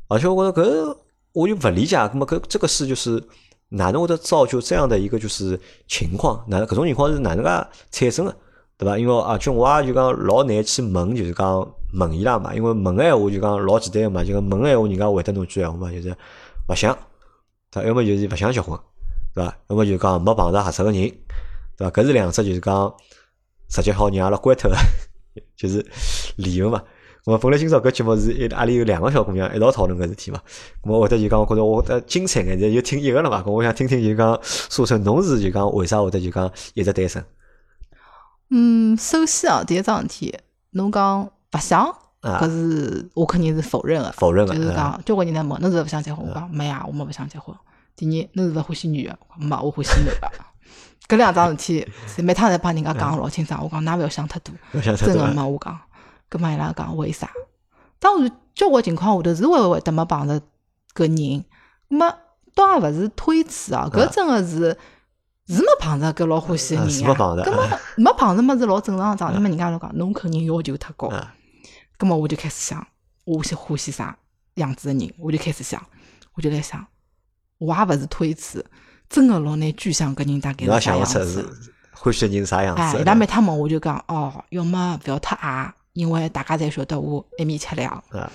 而且我觉着搿我就勿理解，那么搿这个事就是哪能会得造就这样的一个就是情况？哪搿种情况是哪能介产生个？对伐？因为而且我也就讲老难去问，就是讲问伊拉嘛。因为问个闲话就讲老简单个嘛，就讲问个闲话，人家回答侬句闲话嘛，就是勿想，对伐？要么就是勿想结婚，对伐？要么就讲没碰着合适个人，对伐？搿是两只就是讲直接好让阿拉关脱个，就是理由嘛。我本来今朝搿节目是一阿里有两个小姑娘一道讨论搿事体嘛，我会得就讲，我觉着我会得精彩眼，现在就听一个了嘛。咁我想听听就讲，苏晨侬是就讲为啥会得就讲一直单身？嗯，首先啊，第一桩事体，侬讲勿想，啊搿是我肯定是否认个，否认个就是啊讲交关人来问侬是勿想结婚，我讲没呀，我没勿想结婚。第二，侬是勿欢喜女个，没，我欢喜男个。搿两桩事体，是每趟侪帮人家讲老清爽。我讲㑚勿要想太多？真个没我讲。搿么伊拉讲为啥？当然，交关情况下头是会会得没碰着搿人，那么倒也勿是推辞啊，搿真个是是没碰着搿老欢喜个啊人呀。是没碰着搿么没碰着么是老正常个桩。那么人家就讲侬肯定要求太高。啊咁么我就开始想，我喜欢喜啥样子的人，我就开始想，我就来想，我也勿是推辞，真个老难具象搿人大概是啥样子。欢喜的人啥样哎，子？伊拉每趟问我就讲，哦，要么勿要太矮，因为大家侪晓得我一米七两，啊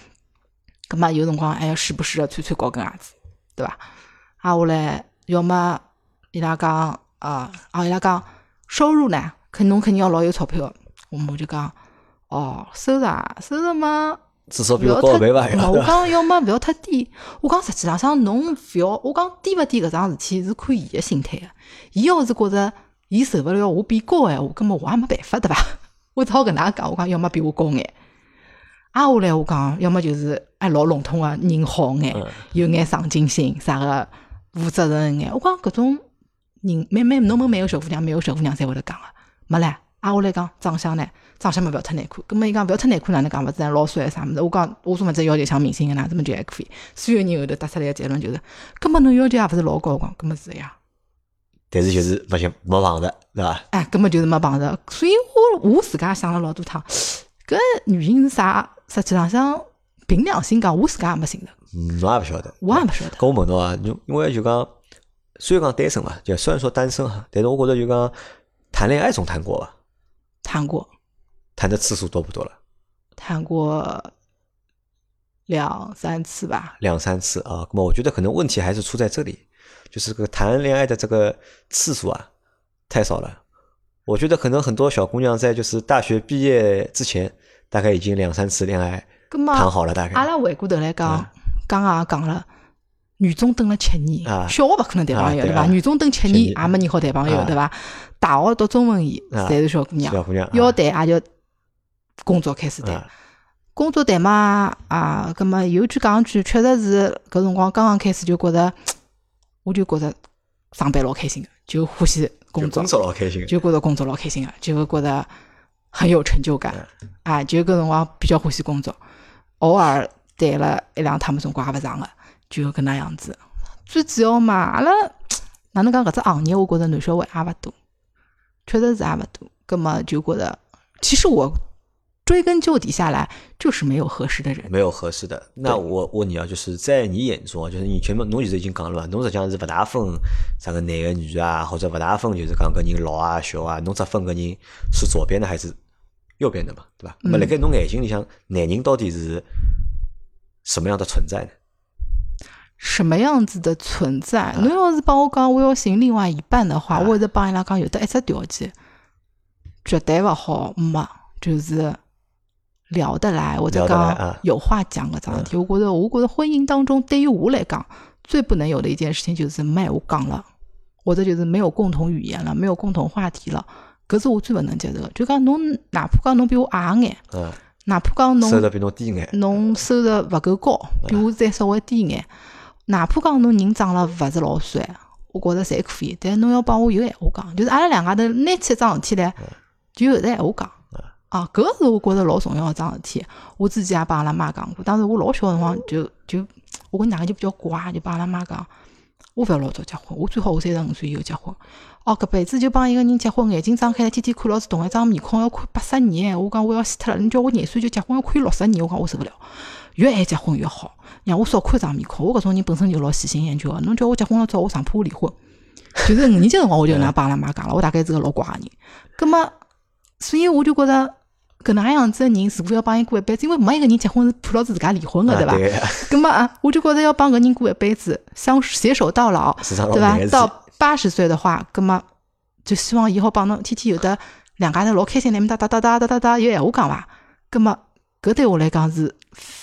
咁么有辰光还要时不时的穿穿高跟鞋子，对伐？啊，我来，要么伊拉讲啊，啊，伊拉讲收入呢，肯侬肯定要老有钞票的，我们我就讲，哦，收入啊，收入嘛。至少比勿要高一倍吧？没我讲要么勿要太低。我讲实际浪向侬勿要，我讲低勿低搿桩事体是看伊个心态个。伊要是觉着伊受勿了我比高个闲话，根本我也没办法对伐？我只好搿能介讲，我讲要么比我高眼。挨下来我讲，要么就是哎老笼统个人好眼嗯，有眼上进心，啥个负责任眼。我讲搿种人，每每侬问每个小姑娘，每个小姑娘侪会得讲个，没唻。挨下来讲长相呢，长相嘛勿要太难看。葛末伊讲勿要太难看，哪能讲勿是老帅啥物事？我讲我说勿只要求像明星个哪，这么就还可以。所有人后头得出来个结论就是，葛末侬要求也勿是老高，我讲葛末是呀。但是就是勿行，没碰着，对伐？哎，根本就是没碰着，所以我我自家想了老多趟，搿原因是啥？实际浪向凭良心讲，我自家也没寻着，嗯侬也勿晓得。我也勿晓得。跟我问侬啊，侬因为就讲，虽然讲单身嘛，就虽然说单身哈，但是我觉着就讲谈恋爱总谈过伐？谈过，谈的次数多不多了？谈过两三次吧。两三次啊。那么我觉得可能问题还是出在这里，就是这个谈恋爱的这个次数啊太少了。我觉得可能很多小姑娘在就是大学毕业之前，大概已经两三次恋爱谈好了，大概阿拉回过头来讲嗯，刚刚也讲了。女中等了七年，啊小学勿可能谈朋友，对伐？啊对啊女中等七七年年也没人好谈朋友，啊对伐？大学读中文系，啊侪是小姑娘，小姑娘要啊谈也就工作开始谈。啊工作谈嘛啊，葛么有句讲句，确实是搿辰光刚刚开始就觉着，我就觉着上班老开心个，就欢喜工作。就工，作老开心，就觉着工作老开心个，就觉着很有成就感。啊，就搿辰光比较欢喜工作，偶尔谈了一两趟么辰光也勿长个，就搿能样子。最主要嘛，阿拉 哪能讲搿只行业，我觉着男小孩也勿多，确实是也勿多。葛么就觉着，其实我追根究底下来，就是没有合适的人。没有合适的。那我问你啊，就是在你眼中啊，就是你前面侬其实已经讲了嘛，侬实际上是勿大分啥个男个女啊，或者勿大分就是讲搿人老啊小啊，侬只分搿人是左边的还是右边的嘛，对伐？那么辣盖侬眼睛里向，男人到底是什么样的存在呢？什么样子的存在？侬要是帮我讲我要寻另外一半的话，啊我会得帮伊拉讲有的一只条件，绝对勿好没，就是聊得来或者讲啊有话讲搿桩事体。我觉着，我觉着婚姻当中对于我来讲，最不能有的一件事情就是没闲话讲了，或者就是没有共同语言了，没有共同话题了，搿是我最勿能接受的。就讲侬哪怕讲侬比我矮眼，嗯，哪怕讲侬收入比侬低眼，侬收入勿够高，比我再稍微低眼，哪怕讲侬人长了勿是老帅，我觉着侪可以。但侬要帮我有闲话讲，就是阿拉两家头拿起一桩事体来，就有闲话讲。啊，搿个是我觉着老重要一桩事体。我之前也帮阿拉妈讲过，当时我老小辰光就就，我跟哪个就比较乖，就帮阿拉妈讲，我勿要老早结婚，我最好我三十五岁以后结婚。哦，搿辈子就帮一个人结婚，眼睛张开来，天天看老是同一张面孔，要看八十年，我讲我要死脱了。你叫我廿岁就结婚，要看六十年，我讲我受勿了。越晚结婚越好，让我少看一张面孔。我搿种人本身就老喜新厌旧个，侬叫我结婚了早，我上怕我离婚。就是五年级辰光我就搿能帮阿拉妈讲了，我大概是个老乖个人。葛末，所以我就觉着。搿能样子的人，如果要帮伊过一辈子？因为没一个人结婚是盼牢子自家离婚的，对伐？咁么啊，我就觉着要帮搿人过一辈子，相携手到老，对伐？到八十岁的话，咁么就希望以后帮侬天天有的两家头老开心，那面哒哒哒哒哒哒哒有闲话讲伐？咁么搿对我来讲是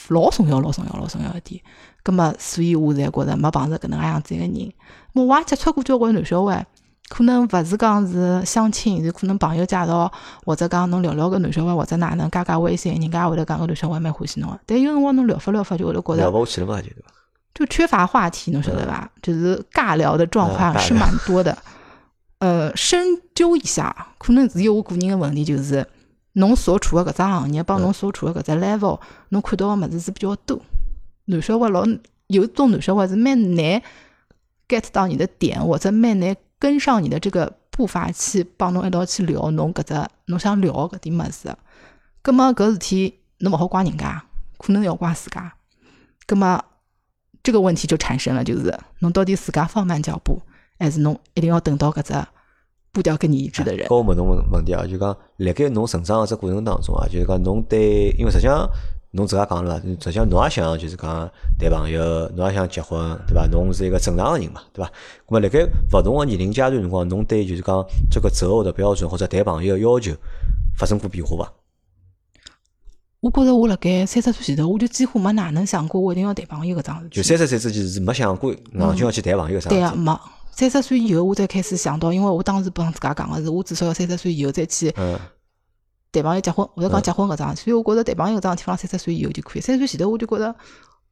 老重要、老重要、老重要一点。咁么所以我才觉着没碰着搿能样子一个人。我也接触过交关男小孩。可能勿是讲是相亲，是可能朋友介绍，或者讲侬聊聊个男小孩，或者哪能加加微信，人家会得讲个男小孩蛮欢喜侬个。但有辰光侬聊发聊发，就会得觉着聊勿下去了嘛，就就缺乏话题，侬晓得伐？就是尬聊的状况是蛮多的。呃，深究一下，可能只有我个人的问题，就是侬所处的搿只行业，帮侬所处的搿只 level，侬看到个物事是比较多。男小孩老有种男小孩是蛮难 get 到你的点，或者蛮难。跟上你的这个步伐去帮侬一道去聊侬搿只侬想聊搿点物事，葛末搿事体侬勿好怪人家，可能要怪自家。葛末这个问题就产生了，就是侬到底自家放慢脚步，还是侬一定要等到搿只步调跟你一致的人？我问侬问问题啊，就讲辣盖侬成长个这过程当中啊，就是讲侬对，因为实际上。侬自家讲了，实际上侬也想就是讲谈朋友，侬也想结婚，对伐？侬是一个正常个人嘛，对伐？咁么辣盖勿同个年龄阶段辰光，侬对就是讲这个择偶的标准或者谈朋友要求发生过变化伐？我觉着我辣盖三十岁前头，我就几乎没哪能想过我一定要谈朋友搿桩事。就三十岁之前是没想过硬劲要去谈朋友啥？对啊，没。三十岁以后我才开始想到，因为我当时帮自家讲个是，我至少要三十岁以后再去。谈朋友结婚，或者讲结婚搿桩，所以我觉着谈朋友搿桩事，体放三十岁以后就可以。三十岁前头我就觉着，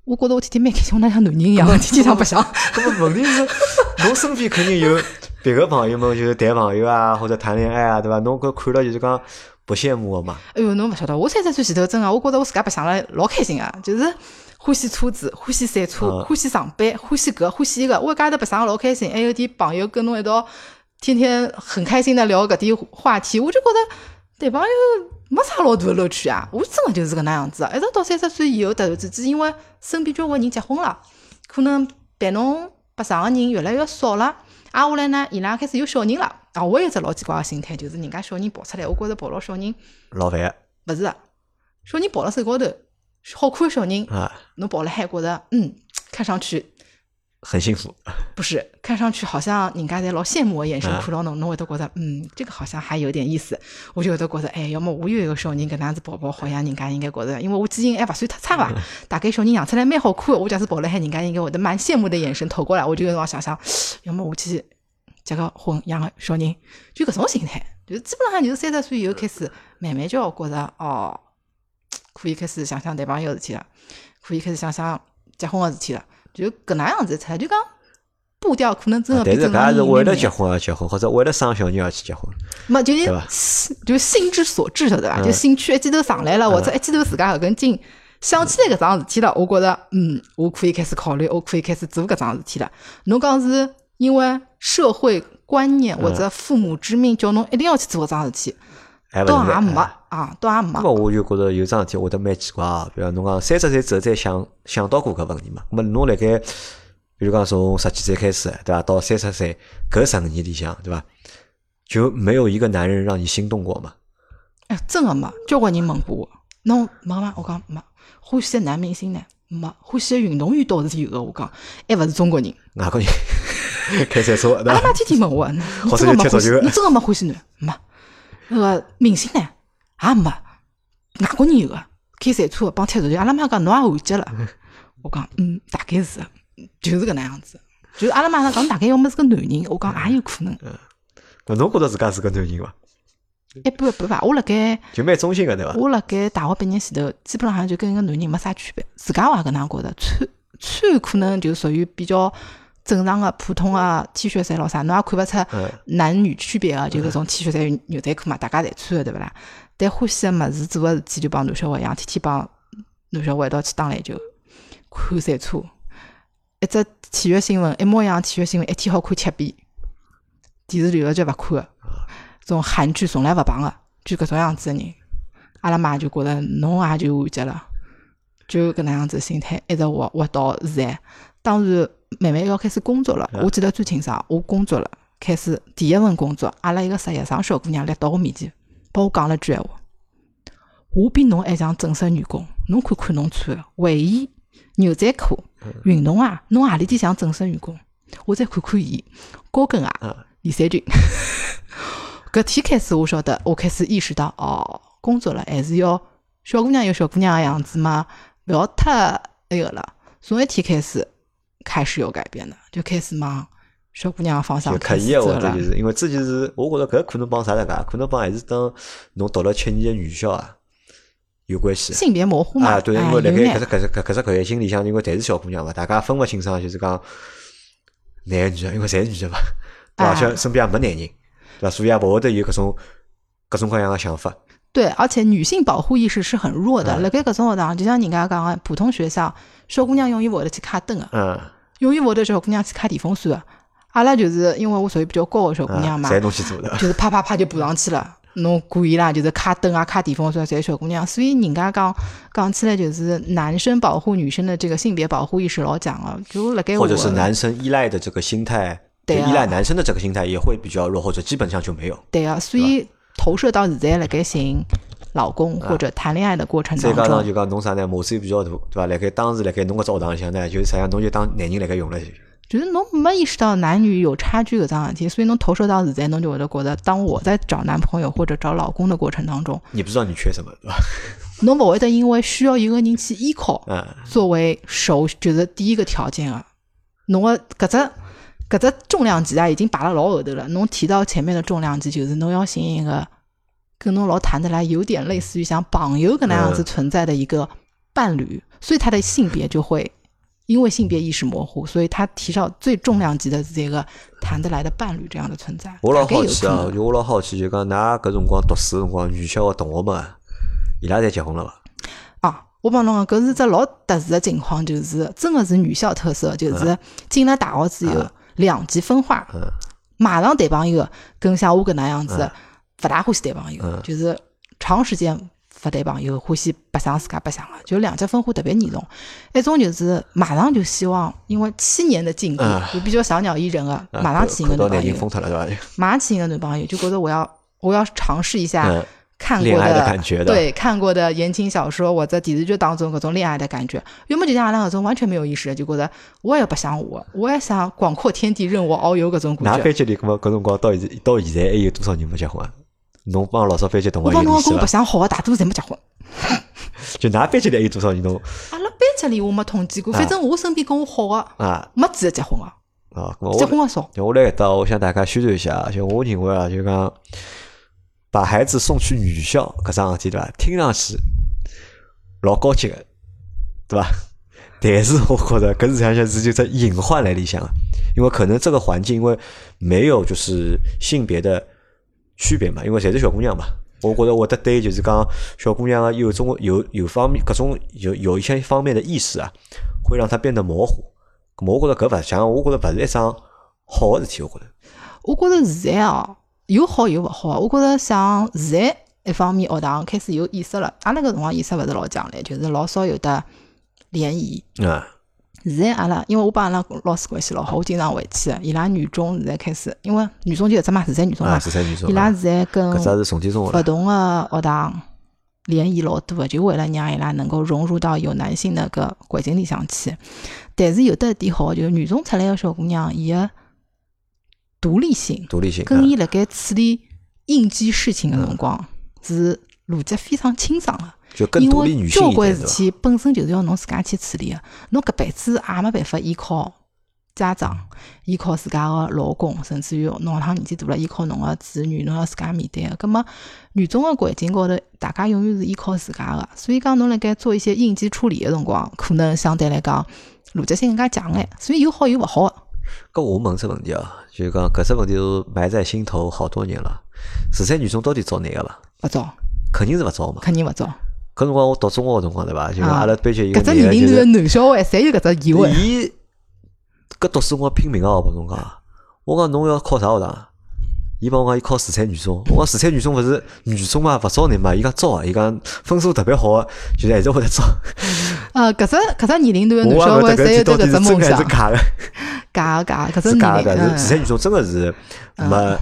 我觉着我天天蛮开心，我哪像男人一样，天天上白相。搿么问题是，侬身边肯定有别个朋友们，就是谈朋友啊，或者谈恋爱啊，对伐？侬搿看了就是讲不羡慕个嘛？哎哟，侬勿晓得，我三十岁前头真个，我觉着我自家白相了老开心个，就是欢喜车子，欢喜赛车，欢喜上班，欢喜搿，欢喜一个，我一家头白相老开心，还有点朋友跟侬一道，天天很开心的聊搿点话题，我就觉得。谈朋友没啥老大的乐趣啊！我真的就是搿能样子，一直到三十岁以后，突然之间因为身边交关人结婚了，可能陪侬白相个人越来越少了，挨下来呢，伊拉开始有小人了。啊，我有只老奇怪个心态，就是人家小人跑出来，我觉着抱牢小人老烦。勿是，小人抱辣手高头，好看个小人啊，侬抱了还觉着嗯，看上去。很幸福，不是？看上去好像人家在老羡慕我，眼神看到侬，侬会得觉得，嗯，这个好像还有点意思。我就会得觉得，哎，要么我有一个小人搿样子抱抱，好像人家应该觉得，因为我基因还勿算太差吧，大概小人养出来蛮好看。我假使抱了海，人家应该会得蛮羡慕的眼神投过来，我就有辰光想想，要么我去结个婚，养个小人，就搿种心态，就是基本上就是三十岁以后开始，慢慢就要觉着，哦，可以开始想想谈朋友事体了，可以开始想想结婚个事体了。就搿能样子出来，就讲步调可能真的。但是搿是为了结婚而结婚，或者为了生小人而去结婚。没，就是就心之所至，晓得伐？就兴趣一记头上来了，或者一记头自家搿根筋想起来搿桩事体了，我觉着嗯，我可以开始考虑，我可以开始做搿桩事体了。侬讲是因为社会观念或者父母之命，叫侬一定要去做搿桩事体，倒也没啊，倒也没。那么我就觉着有桩事体会得蛮奇怪啊，比如侬讲三十岁之后再想想到过搿问题嘛？那么侬辣盖，比如讲从十几岁开始，对伐？到三十岁搿十五年里向，对伐？就没有一个男人让你心动过嘛？哎，真个没，交关人问过我，侬没吗？我讲没。欢喜的男明星呢？没。欢喜的运动员倒是有个，我讲还勿是中国人。外国人 开赛车，阿拉妈天天问我，你真个没欢喜？你真个没欢喜男？没。那个明星呢？也没，外国人有个开赛车帮踢足球，阿拉妈讲侬也完结了。我讲嗯，大概是，就是搿能样子。就是阿拉妈讲大概要么是个男人，我讲也有可能。嗯，侬觉得自家是个男人伐？一般一般伐。我辣盖就蛮中性个对伐？我辣盖大学毕业前头，基本上就跟一个男人没啥区别。自家我也搿能觉着，穿穿可能就属于比较正常个普通个 T 恤衫咯啥，侬也看勿出男女区别个，就搿种 T 恤衫、牛仔裤嘛，大家侪穿个对勿啦？但欢喜个物事做个事体就帮男小孩一样，天天帮男小孩一道去打篮球、看赛车，一只体育新闻一模一样，体育新闻一天好看七遍，电视连续剧勿看个，种韩剧从来勿碰个，就搿种样子个人，阿拉妈就觉着侬也就完结了，就搿能样子心态一直活活到现在。当然，慢慢要开始工作了。我记得最清爽，我工作了，开始第一份工作，阿拉一个实习生小姑娘来到我面前，帮我讲了句闲话：我比侬还像正式员工。侬看看侬穿个卫衣、牛仔裤、运动鞋，侬何里点像正式员工？我再看看伊高跟鞋、连衫裙。搿天开始，我晓得，我开始意识到，哦，工作了还是要小姑娘有小姑娘个样子嘛，勿要太那个了。从一天开始。开始有改变的，就开始往小姑娘方向刻意走了。就是因为之前是，我觉着搿可能帮啥大家，可能帮还是当侬读了七年的女校啊有关系。性别模糊嘛？啊，对，因为辣盖搿只搿只搿搿只搿眼心里向，因为侪是小姑娘嘛，大家分勿清爽，就是讲男女啊，因为侪是女的嘛，对伐？像身边也没男人，对伐？所以也勿会得有搿种各种各样的想法。对，而且女性保护意识是很弱的。辣盖搿种学堂，就像人家讲个普通学校，小姑娘永远勿会得去卡灯个。嗯。永远会得小姑娘去卡电风扇个，阿拉就是因为我属于比较高个小姑娘嘛，就是啪啪啪就爬上去了。侬故意啦，就是卡灯啊、开电风扇，侪小姑娘。所以人家讲讲起来，就是男生保护女生的这个性别保护意识老强个。就辣盖或者是男生依赖的这个心态，对依赖男生的这个心态也会比较弱，或者基本上就没有。对啊，所以投射到现在辣盖寻老公或者谈恋爱的过程当中，再加上就讲侬啥呢？码数比较大，对伐？辣盖当时辣盖侬个学堂里向呢，就是啥侬就当男人辣盖用了。就是侬没意识到男女有差距搿桩事体，所以侬投射到现在，侬就会得觉得，当我在找男朋友或者找老公的过程当中，你不知道你缺什么，对伐？侬勿会得因为需要一个人去依靠，作为首就是第一个条件啊。侬个搿只搿只重量级啊，已经摆了老后头了。侬提到前面的重量级，就是侬要寻一个。跟侬老谈得来，有点类似于像朋友搿能样子存在的一个伴侣，所以他的性别就会因为性别意识模糊，所以他提到最重量级的这个谈得来的伴侣这样的存在。我老好奇啊，就我老好奇，就讲㑚搿辰光读书辰光，女校的同学们，伊拉侪结婚了伐？啊，我帮侬讲，搿是只老特殊的情况，就是真的是女校特色，就是进了大学之后两极分化，马上谈朋友，跟像我搿能样子。勿大欢喜谈朋友，就是长时间勿谈朋友，欢喜白相自家白相个，就两极分化特别严重。一种就是马上就希望，因为七年的禁锢，就比较小鸟依人个，马上去一个男朋友，马上去一个男朋友，就觉着我要我要尝试一下看过的对看过的言情小说或者电视剧当中搿种恋爱的感觉。要么就像阿拉搿种完全没有意识，就觉得我也不想我，我也想广阔天地任我遨游搿种感觉。哪班级里搿么搿辰光到现到现在还有多少人没结婚？侬帮老少班级同学我帮侬跟我白相好个大多侪没结婚。就哪班级里还有多少人侬？阿拉班级里我没统计过，反正我身边跟我好个啊，没几个结婚个。啊，结婚个少。我来搿搭，我向大家宣传一下，就我认为啊，就讲把孩子送去女校搿桩事体对伐？听上去老高级个，对伐？但是我觉着搿是想想是就在隐患来里向啊，因为可能这个环境因为没有就是性别的。区别嘛，因为侪是小姑娘嘛，我觉着会得对，就是讲小姑娘啊有种有有方面各种有有一些方面的意识啊，会让她变得模糊。我觉着搿勿像，我觉着勿是一桩好的事体。我觉着，我觉着现在哦，有好有勿好。我觉着像现在一方面学堂开始有意识了，阿拉搿辰光意识勿是老强烈，就是老少有的联谊。嗯。现在阿拉，因为我帮阿拉老师关系老好，我经常回去。伊拉女中现在开始，因为女中就一只嘛，十三女中嘛。伊拉现在跟勿同个学堂联谊老多的，就为了让伊拉能够融入到有男性的个环境里向去。但是有的一点好，就是女中出来个小姑娘，伊个独立性，独立性，跟伊辣盖处理应激事情个辰光是逻辑非常清爽的。因为交关事体本身就是要侬自家去处理个，侬搿辈子也没办法依靠家长，依靠自家个老公，甚至于侬趟年纪大了，依靠侬个子女，侬要自家面对个。葛末女中个环境高头，大家永远是依靠自家个，所以讲侬辣盖做一些应急处理个辰光，可能相对来讲逻辑性更加强眼。所以有好有勿好个。搿我问只问题啊，就是讲搿只问题是埋在心头好多年了。四川女中到底招哪个伐？勿招，肯定是勿招嘛。肯定勿招。搿辰光我读中学个辰光对伐？就阿拉班级一个搿只年龄段个男小孩，侪有搿只疑问。伊搿读书我拼命啊！我帮侬讲，我讲侬要考啥学堂？伊帮我讲伊考四川女中。我讲四川女中勿是女中嘛，勿招人嘛？伊讲招啊！伊讲分数特别好个，就是还是会得招。啊，搿只搿只年龄段个男小孩，侪有得搿只梦想。假个，假假，搿只年龄。四川女中真的是没。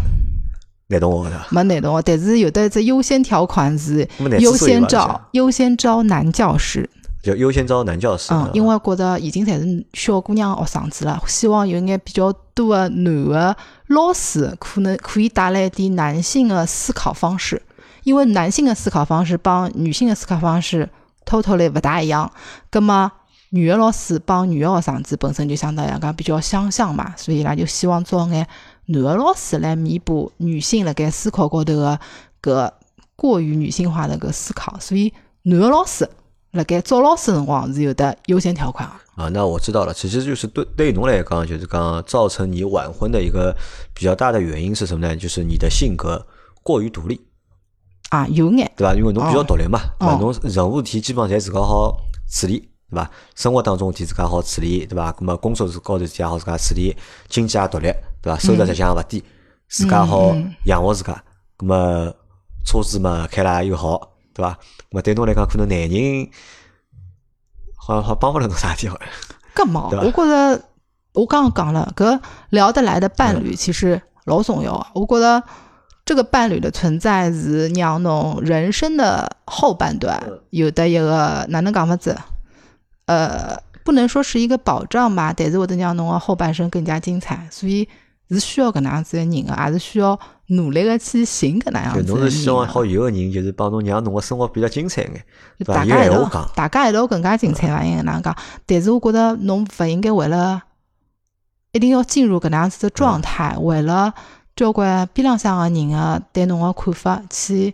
男同学的，没男同学，但是有的只优先条款是优先招优先招男教师，就优先招男教师。嗯，因为觉得已经侪是小姑娘学生子了，希望有眼比较多的男的老师，可能可以带来一点男性的思考方式，因为男性的思考方式帮女性的思考方式 totally 勿大一样。葛么女的老师帮女的学生子本身就相对来讲比较相像嘛，所以伊拉就希望招眼。男个老师来弥补女性辣盖思考高头个搿过于女性化的搿思考，所以男个老师辣盖招老师辰光是有的优先条款啊。那我知道了，其实就是对对侬来讲，就是讲造成你晚婚的一个比较大的原因是什么呢？就是你的性格过于独立啊，有眼对伐？因为侬比较独立嘛，对吧？侬任何事体基本上侪自家好处理。对伐？生活当中事体自家好处理，对伐？咁么工作是高头事体也好自家处理，经济也独立，对伐？收入实际上也勿低，自家好养活自家。咁么车子嘛开了又好，对伐？咁么对侬来讲，可能男人好像好帮勿了侬啥事体好。搿冇，我觉着我刚刚讲了，搿聊得来的伴侣其实老重要啊。我觉得这个伴侣的存在是让侬人生的后半段有的一个哪能讲法子？呃，不能说是一个保障吧，但是会得让侬的后半生更加精彩，所以是需要搿能样子的人个，也是需要努力的去寻搿能样子。侬是希望好有个人，就是帮侬让侬的生活比较精彩眼，大家一道讲，大家一道更加精彩伐？应该哪能讲？但是我觉得侬勿应该为了一定要进入搿能样子的状态，为了交关边浪向个人个对侬个看法去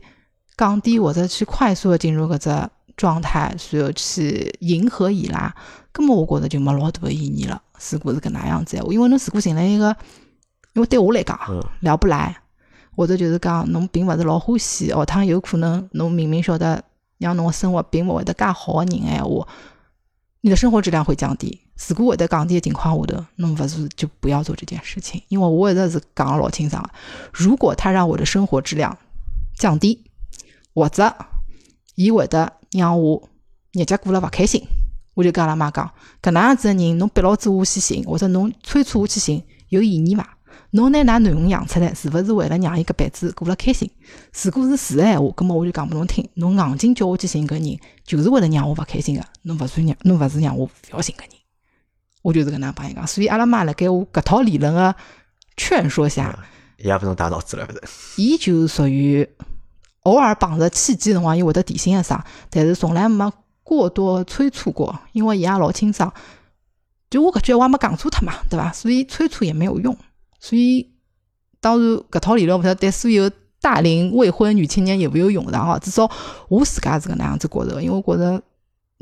降低或者去快速的进入搿只。状态，随后去迎合伊拉，根本我觉着就没老大的意义了。如果是搿能样子，因为侬如果寻了一个，因为对我来讲聊不来，或者就是讲侬并勿是老欢喜，下趟有可能侬明明晓得让侬个生活并勿会得介好个人闲话，你的生活质量会降低。如果会得降低的情况下头，侬勿是就不要做这件事情。因为我一直是讲个老清爽，如果他让我的生活质量降低，或者伊会得。让我日脚过了勿开心，我就跟阿拉妈讲，搿能样子的人，侬逼牢子我去寻，或者侬催促我去寻，有意义伐？侬拿㑚囡恩养出来，是勿是为了让伊搿辈子过了开心？如果是是个闲话，葛末我就讲拨侬听，侬硬劲叫我去寻搿人，就是为了让我勿开心个，侬勿算让，侬勿是让我勿要寻搿人，我就是搿能样帮伊讲。所以阿拉妈辣盖我搿套理论个劝说下，伊也勿侬打脑子了，勿是？伊就属于。偶尔碰着契机辰光，伊会得提醒一声，但是从来没过多催促过，因为伊也老清爽。就我搿句话没讲错脱嘛，对伐？所以催促也没有用。所以当然搿套理论勿晓得对所有大龄未婚女青年有没有用上哦。至少我自家是搿能样子觉着，因为我觉着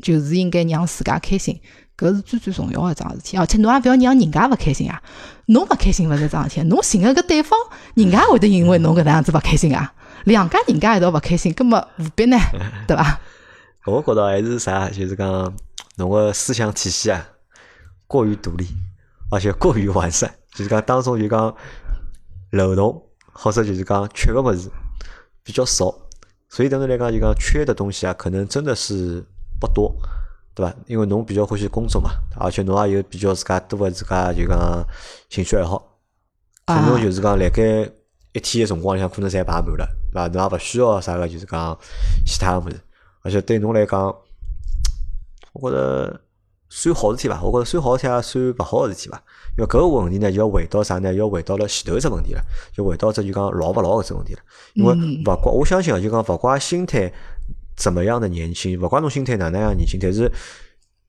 就是应该让自家开心，搿是最最重要的一桩事体。而且侬也勿要让人家勿开心啊，侬勿开心勿是桩事体，侬寻个搿对方，人家会得因为侬搿能样子勿开心啊。两家人家一道勿开心，搿么何必呢？对伐？我觉着还是啥，就是讲侬个思想体系啊，过于独立，而且过于完善，就是讲当中就讲漏洞，或者就是讲缺个物事比较少，所以等于来讲就讲缺的东西啊，可能真的是不多，对伐？因为侬比较欢喜工作嘛，而且侬也有比较自家多个自家就讲兴趣爱好，可能就是讲辣盖。一天的辰光里向可能侪排满了，对伐？侬也勿需要啥个，就是讲其他个物事。而且对侬来讲，我觉着算好事体伐？我觉着算好事体也算勿好事体伐？因为搿个问题呢，就要回到啥呢？要回到了前头只问题了，就回到这就讲老勿老搿只问题了。因为勿怪，我相信啊，就讲勿怪心态怎么样的年轻，勿怪侬心态哪能样年轻，但是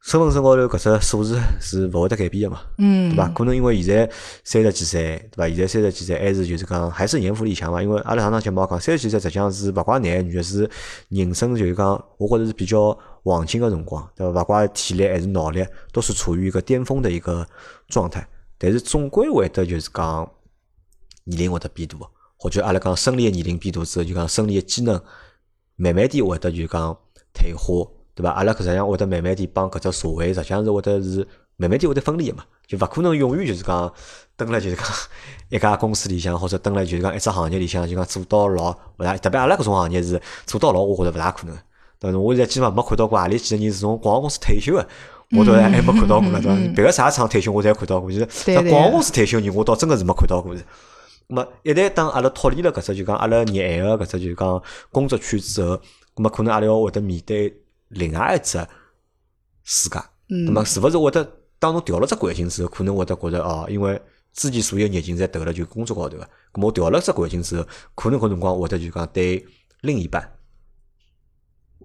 身份证高头搿只数字是勿会得改变的嘛，嗯，对伐？可能因为现在三十几岁，对伐？现在三十几岁还是就是讲还是年富力强嘛。因为阿拉上趟节目讲，三十几岁实际上是勿怪男女，是人生就是讲，我觉着是比较黄金个辰光，对伐？勿怪体力还是脑力，都是处于一个巅峰的一个状态。但是总归会得就是讲年龄会得变大，或者阿拉讲生理个年龄变大之后，就讲生理个机能慢慢点会得就讲退化。对伐？阿拉实际上会得慢慢地帮搿只社会，实际上是会得是慢慢地会得分离个嘛，就勿可能永远就是讲 蹲辣就是讲 一家公司里向，或者蹲辣就是讲一只行业里向，就讲做到老勿大。特别阿拉搿种行业是做到老，我觉着勿大可能。但是？我现在基本上没看到过何里几个人是从广告公司退休个，我倒还还没看到过，对伐？别个啥厂退休我侪看到过，就是在广告公司退休人，我倒真个是没看到过。那么一旦当阿拉脱离了搿只就讲阿拉热爱个搿只就讲工作圈之后，那么可能阿拉要会得面对。另外一只世界，那么是勿是会得当侬调了只环境之后，可能会得觉着哦，因为之前所有热情侪投了就工作高头个，咁我调了只环境之后，可能搿辰光会得就讲对另一半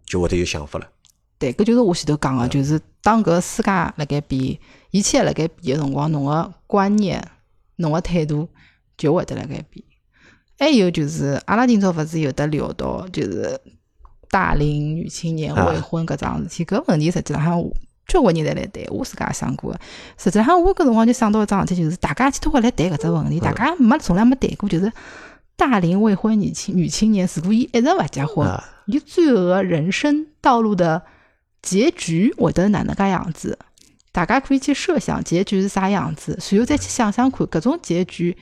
就会得有想法了。对，搿就是我前头讲个，就是当搿世界辣盖变，一切辣盖变个辰光，侬个观念、侬个态度就会得辣盖变。还有就是，阿拉今朝勿是有得聊到，就是。大龄女青年未婚搿桩事体，搿问题实际上交关人侪来谈，我自家也想过。实际上我搿辰光就想到一桩事体，就是大家去都会来谈搿只问题，大家没从来没谈过，就是大龄未婚女青女青年，如果伊一直勿结婚，伊最后个人生道路的结局会得哪能介样子？大家可以去设想结局是啥样子，随后再去想想看，搿种结局。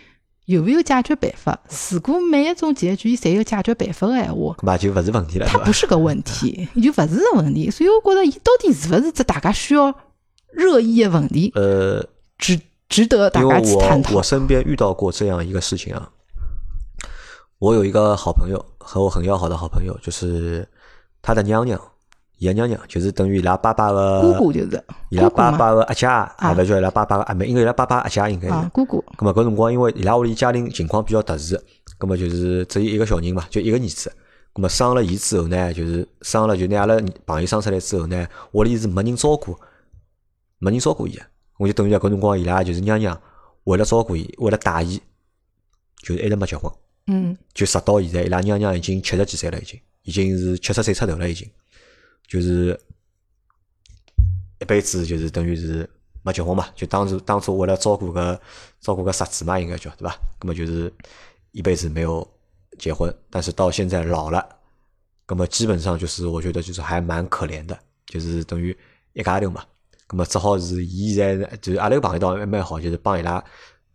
有没有解决办法？如果每一种结局侪有解决办法个闲话，那就勿是问题了。它不是个问题，就勿是个问题。所以我觉着，伊到底是勿是只大家需要热议的问题？呃，值值得大家去探讨。我身边遇到过这样一个事情啊，我有一个好朋友，和我很要好的好朋友，就是他的娘娘。伊个娘娘就是等于伊拉爸爸个姑姑，就是伊拉爸爸个阿姐，也，勿叫伊拉爸爸个阿妹，因为伊拉爸爸阿姐应该是姑姑。咁么搿辰光，因为伊拉屋里家庭情况比较特殊，咁么就是只有一个小人嘛，就一个儿子。咁么生了伊之后呢，就是生了就拿阿拉朋友生出来之后呢，屋里是没人照顾，没人照顾伊。我就等于搿辰光伊拉就是娘娘为了照顾伊，为了带伊，就是一直没结婚。嗯。就直到现在，伊拉娘娘已经七十几岁了，已经已经是七十岁出头了，已经。就是一辈子，就是等于是没结婚嘛，就当初当初为了照顾个照顾个侄子嘛，应该叫对吧？那么就是一辈子没有结婚，但是到现在老了，那么基本上就是我觉得就是还蛮可怜的，就是等于一家头嘛。那么只好是伊现在就是阿拉个朋友倒还蛮好，就是帮伊拉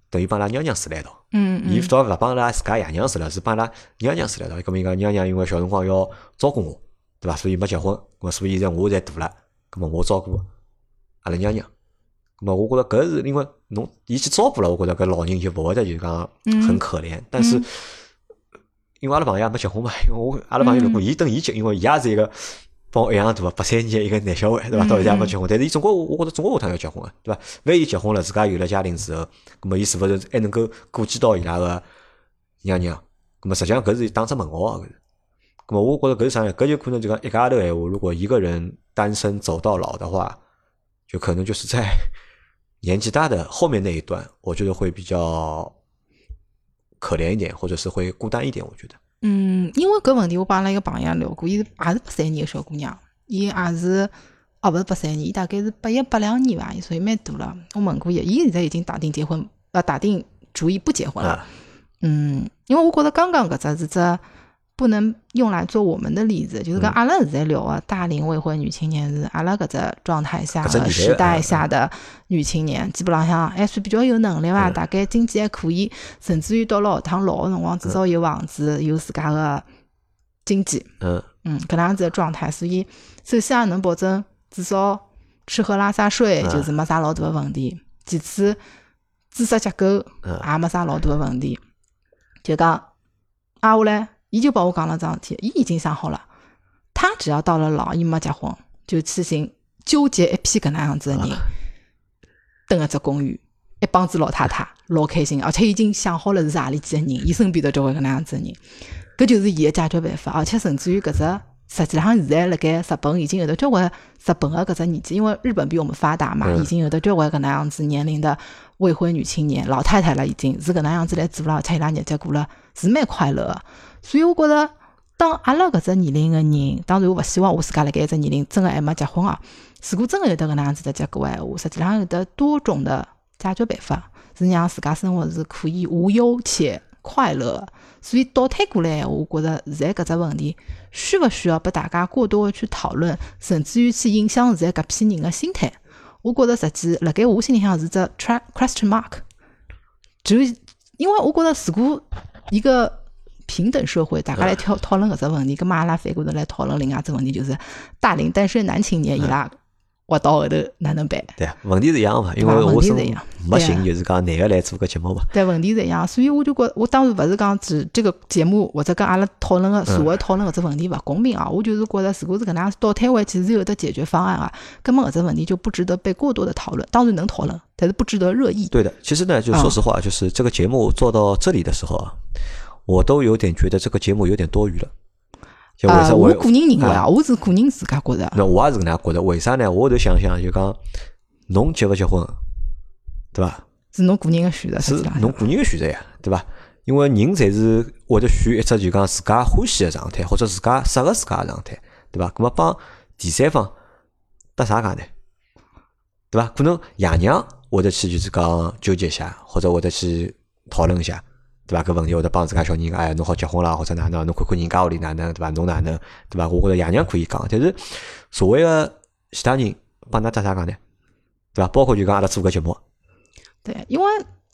等于帮伊拉娘娘住了一道。嗯嗯。伊倒勿帮伊拉自家爷娘住了，是帮伊拉娘娘住了一道。咁么伊讲娘娘因为小辰光要照顾我。对伐？所以没结婚，咁所以现在我侪大了，咁么我照顾阿拉娘娘，咁么我觉着搿是因为侬伊去照顾了，我觉着搿老人就勿会得就讲很可怜。但是因为阿拉朋友也没结婚嘛，因为我阿拉朋友如果伊等伊结，因为伊也是一个帮我一样大八三年一个男小孩，对伐？到现在还没结婚，但是伊总归我我觉着总归下趟要结婚个，对伐？万一结婚了，自家有了家庭之后，咁么伊是勿是还能够顾及到伊拉个娘娘？咁么实际上搿是打只问号个。咁么，我觉着搿是啥呢？搿就可能就讲一家头闲话，如果一个人单身走到老的话，就可能就是在年纪大的后面那一段，我觉得会比较可怜一点，或者是会孤单一点。我觉得，嗯，因为搿问题，我帮阿拉一个朋友聊过，伊是也是八三年个小姑娘，伊也是哦，勿是八三年，伊大概是八一八两年伐，所以蛮大了。我问过伊，伊现在已经打定结婚，呃，打定主意不结婚了。嗯，因为我觉得刚刚搿只是只。不能用来做我们的例子，就是跟阿拉现在聊啊，大龄未婚女青年是阿拉搿只状态下的时代下的女青年，基本浪向还算比较有能力伐，大概经济还可以，甚至于到了学堂老个辰光，至少有房子，有自家的经济。嗯嗯，搿能样子的状态，所以首先也能保证至少吃喝拉撒睡就是没啥老大的问题。其次，知识结构也没啥老大的问题。就讲啊，我嘞。伊就帮我讲了桩事体，伊已经想好了，他只要到了老，伊没结婚，就去寻纠结一批搿能样子的人，蹲一只公寓，一帮子老太太，老开心，而且已经想好了是何里几个人，伊身边头交关搿能样子的人，搿就是伊的解决办法，而且甚至于搿只实际上现在辣盖日本已经有的交关日本个搿只年纪，因为日本比我们发达嘛，已经有的交关搿能样子年龄的未婚女青年、老太太了，已经是搿能样子来做了，而且伊拉日脚过了是蛮快乐个。所以我觉着，当阿拉搿只年龄个人，当然我勿希望我自家辣盖一只年龄真个还没结婚哦。如果真个有得搿能样子的结果闲话，实际上有得多种的解决办法，是让自家生活是可以无忧且快乐。所以倒推过来，我觉着现在搿只问题需勿需要拨大家过多的去讨论，甚至于去影响现在搿批人的心态？我觉着实际辣盖我心里向是只 question mark。就因为我觉着，如果一个平等社会，大家来讨讨论搿只问题，搿么阿拉反过头来讨论另外一只问题，就是大龄单身男青年伊拉。活到后头哪能办？对啊，问题是一样嘛，因为我是没寻就是讲男个来做个节目嘛。对，问题是一样，所以我就觉，我当然勿是讲指这个节目或者跟阿拉讨论个社会讨论搿只问题勿公平啊，我就是觉得如果是搿能样倒推回去是有的解决方案啊，根本搿只问题就不值得被过多的讨论。当然能讨论，但是不值得热议。对的，其实呢，就说实话，就是这个节目做到这里的时候啊，我都有点觉得这个节目有点多余了。啊，我个人认为啊，我是个人自家觉得。那我也是搿能觉得，为啥呢？我头想想，就讲侬结勿结婚，对伐？是侬个人的选择，是侬个人的选择呀，对伐？因为人侪是会得选一只就讲自家欢喜的状态，或者自家适合自家的状态，对伐？咁么帮第三方搭啥讲呢？对伐？可能爷娘会得去就是讲纠结一下，或者会得去讨论一下。对伐？搿问题会得帮自家小人讲，哎，侬好结婚啦，或者哪能？侬看看人家屋里哪能？对伐？侬哪能？对伐？我觉着爷娘可以讲，但是所谓个其他人帮㑚搭啥讲呢？对伐？包括就讲阿拉做个节目，对，因为。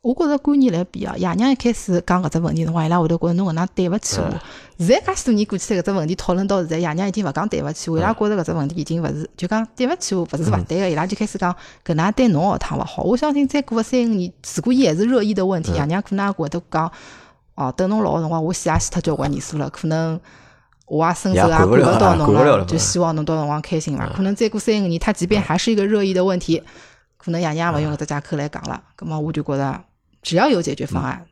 我觉着观念来比啊，爷娘一开始讲搿只问题辰光，伊拉会得觉着侬搿能对勿起我。现在介许多年过去，搿只问题讨论到现在，爷娘已经勿讲对勿起我，伊拉觉着搿只问题已经勿是就讲对勿起我，勿是勿对个，伊拉就开始讲搿能对侬学趟勿好。我相信再过个三五年，如果伊还是热议的问题，爷娘可能也会得讲哦，等侬老个辰光，我死也死脱交关年数了，可能我也伸手也管勿到侬了，就希望侬到辰光开心伐？可能再过三五年，他即便还是一个热议的问题，可能爷娘勿用搿只借口来讲了。葛末我就觉着。只要有解决方案，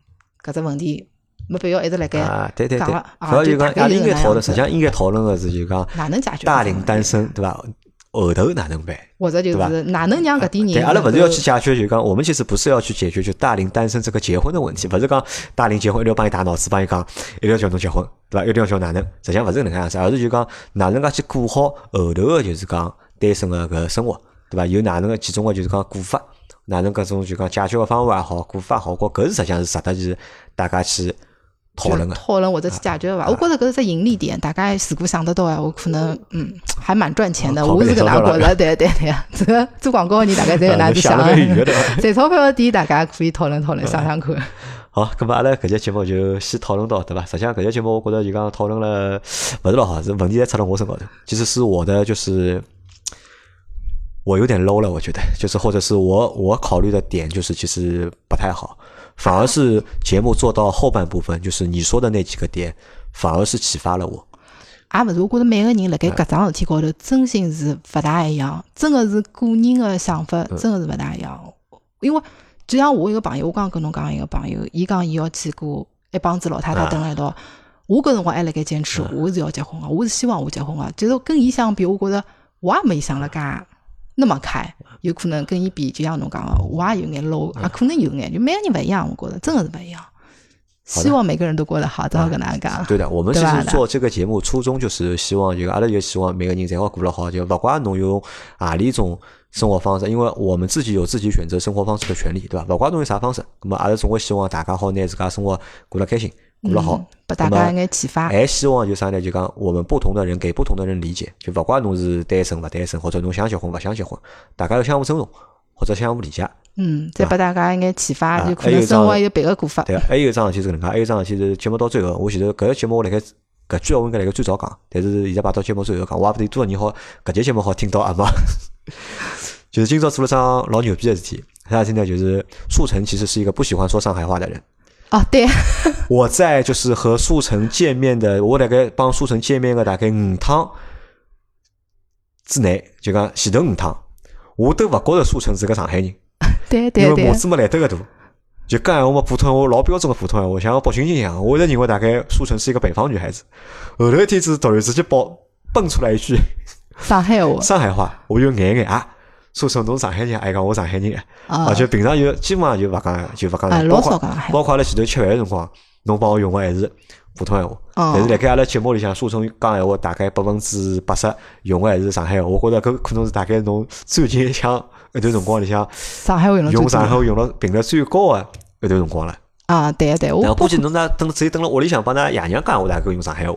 搿只问题没必要一直辣盖讲了。主要就讲，阿拉应该讨论，实际上应该讨论个是就讲哪能解决大龄单身，对伐？后头哪能办？或者就是哪能让搿点人？对，阿拉勿是要去解决，就讲我们其实不是要去解决就大龄单身这个结婚的问题，勿是讲大龄结婚一定要帮伊打脑子，帮伊讲一定要叫侬结婚，对伐？一定要叫哪能？实际上勿是搿能样子，而是就讲哪能介去过好后头个就是讲单身个搿生活，对伐？有哪能个几种个就是讲过法。哪能搿种就讲解决个方法也好，过法好过，搿是实际上是值得是大家去讨论个。讨论或者去解决个伐？我觉着搿是只盈利点，大家如果想得到哎，我可能嗯还蛮赚钱的。我是搿能觉着，对对对，这个做广告的人大概侪搿能子想。赚钞票的点大家可以讨论讨论，想想看。好，咁么阿拉搿节节目就先讨论到，对伐？实际上搿节节目我觉着就讲讨论了勿是老好，是问题侪出辣我身高头。其实是我的就是。我有点 low 了，我觉得，就是或者是我我考虑的点就是其实不太好，反而是节目做到后半部分，就是你说的那几个点，反而是启发了我。也勿是，我觉着每个人辣盖搿桩事体高头，真心是勿大一样，真的是个人的想法，真的是勿大一样。因为就像我一个朋友，我刚跟侬讲一个朋友，伊讲伊要去过一帮子老太太蹲辣一道，我搿辰光还辣盖坚持，我是要结婚个，我是希望我结婚个，就是跟伊相比，我觉着我也没想了介。那么开，有可能跟伊比，就像侬讲个，我也有眼 low，也，可能有眼，就每个人勿一样，我觉着真的是勿一样。希望每个人都过得好，正好跟大家讲。对的，我们其实做这个节目初衷就是希望，就阿拉就希望每个人侪好过得好，就勿管侬用何里种生活方式，因为我们自己有自己选择生活方式的权利，对伐？勿管侬用啥方式，那么阿拉总归希望大家好拿自家生活过得开心。过了好，拨大家一眼启发。还希望就啥呢？就讲我们不同的人给不同的人理解，就勿管侬是单身勿单身，或者侬想结婚勿想结婚，大家要相互尊重或者相互理解。嗯，再拨大家一眼启发，就可能生活有别个过法。对，还有一桩事体是搿能介，还有一桩事体是节目到最后，我前头搿个节目我辣盖搿句话我应该辣盖最早讲，但是现在摆到节目最后讲，我也勿得多少人好搿节节目好听到阿嘛。就是今朝做了桩老牛逼的事体，啥事体呢？就是速成其实是一个不喜欢说上海话的人。哦，对，我在就是和苏城见面的，我大概帮苏城见面个大概五趟之内，就讲前头五趟，我都勿觉着苏城是个上海人，对对对，因为码子没来得个大，就讲闲话嘛，普通话老标准个普通闲话，像北京人一样，我一直认为大概苏城是一个北方女孩子，后头一天子突然之间爆。蹦出来一句上海话，上海话，我就眼眼啊。说成侬上海人，还讲我上海人而且平常就基本上就勿讲，就勿讲了。老少讲包括阿拉前头吃饭个辰光，侬帮我用个还是普通闲话。但是辣盖阿拉节目里向，苏成讲闲话大概百分之八十用个还是上海话。我觉着搿可能是大概侬最近像一段辰光里向，上海话用用上海话用了频率最高个一段辰光了。啊，对对，我估计侬那等只有等了屋里向帮㑚爷娘讲，我大概用上海话。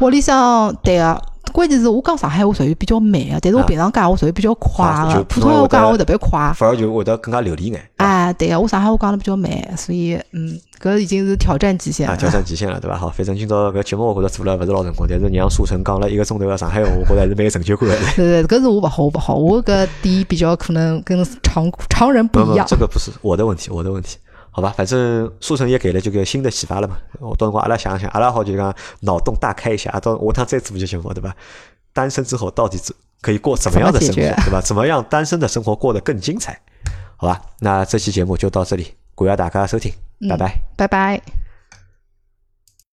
屋里向对个。关键是我讲上海话属于比较慢个，但是我平常讲我属于比较快个，普通话讲话特别快，反而就会得更加流利眼。哎，对个，我上海话讲的比较慢，所以嗯，搿已经是挑战极限了。挑战极限了，对伐？好，反正今朝搿节目我觉着做 了勿是老成功，但是让苏晨讲了一个钟头个上海话，我觉着还是蛮有成就感的。对对，搿是我勿好，我勿好，我搿点比较可能跟常常人不一样。这个不是我的问题，我的问题。好吧，反正速成也给了这个新的启发了嘛。我到辰光阿拉想想，阿拉好就讲脑洞大开一下，到我趟再做一节节目，对吧？单身之后到底怎可以过怎么样的生活，对吧？怎么样单身的生活过得更精彩？好吧，那这期节目就到这里，感谢大家收听，拜拜，拜拜。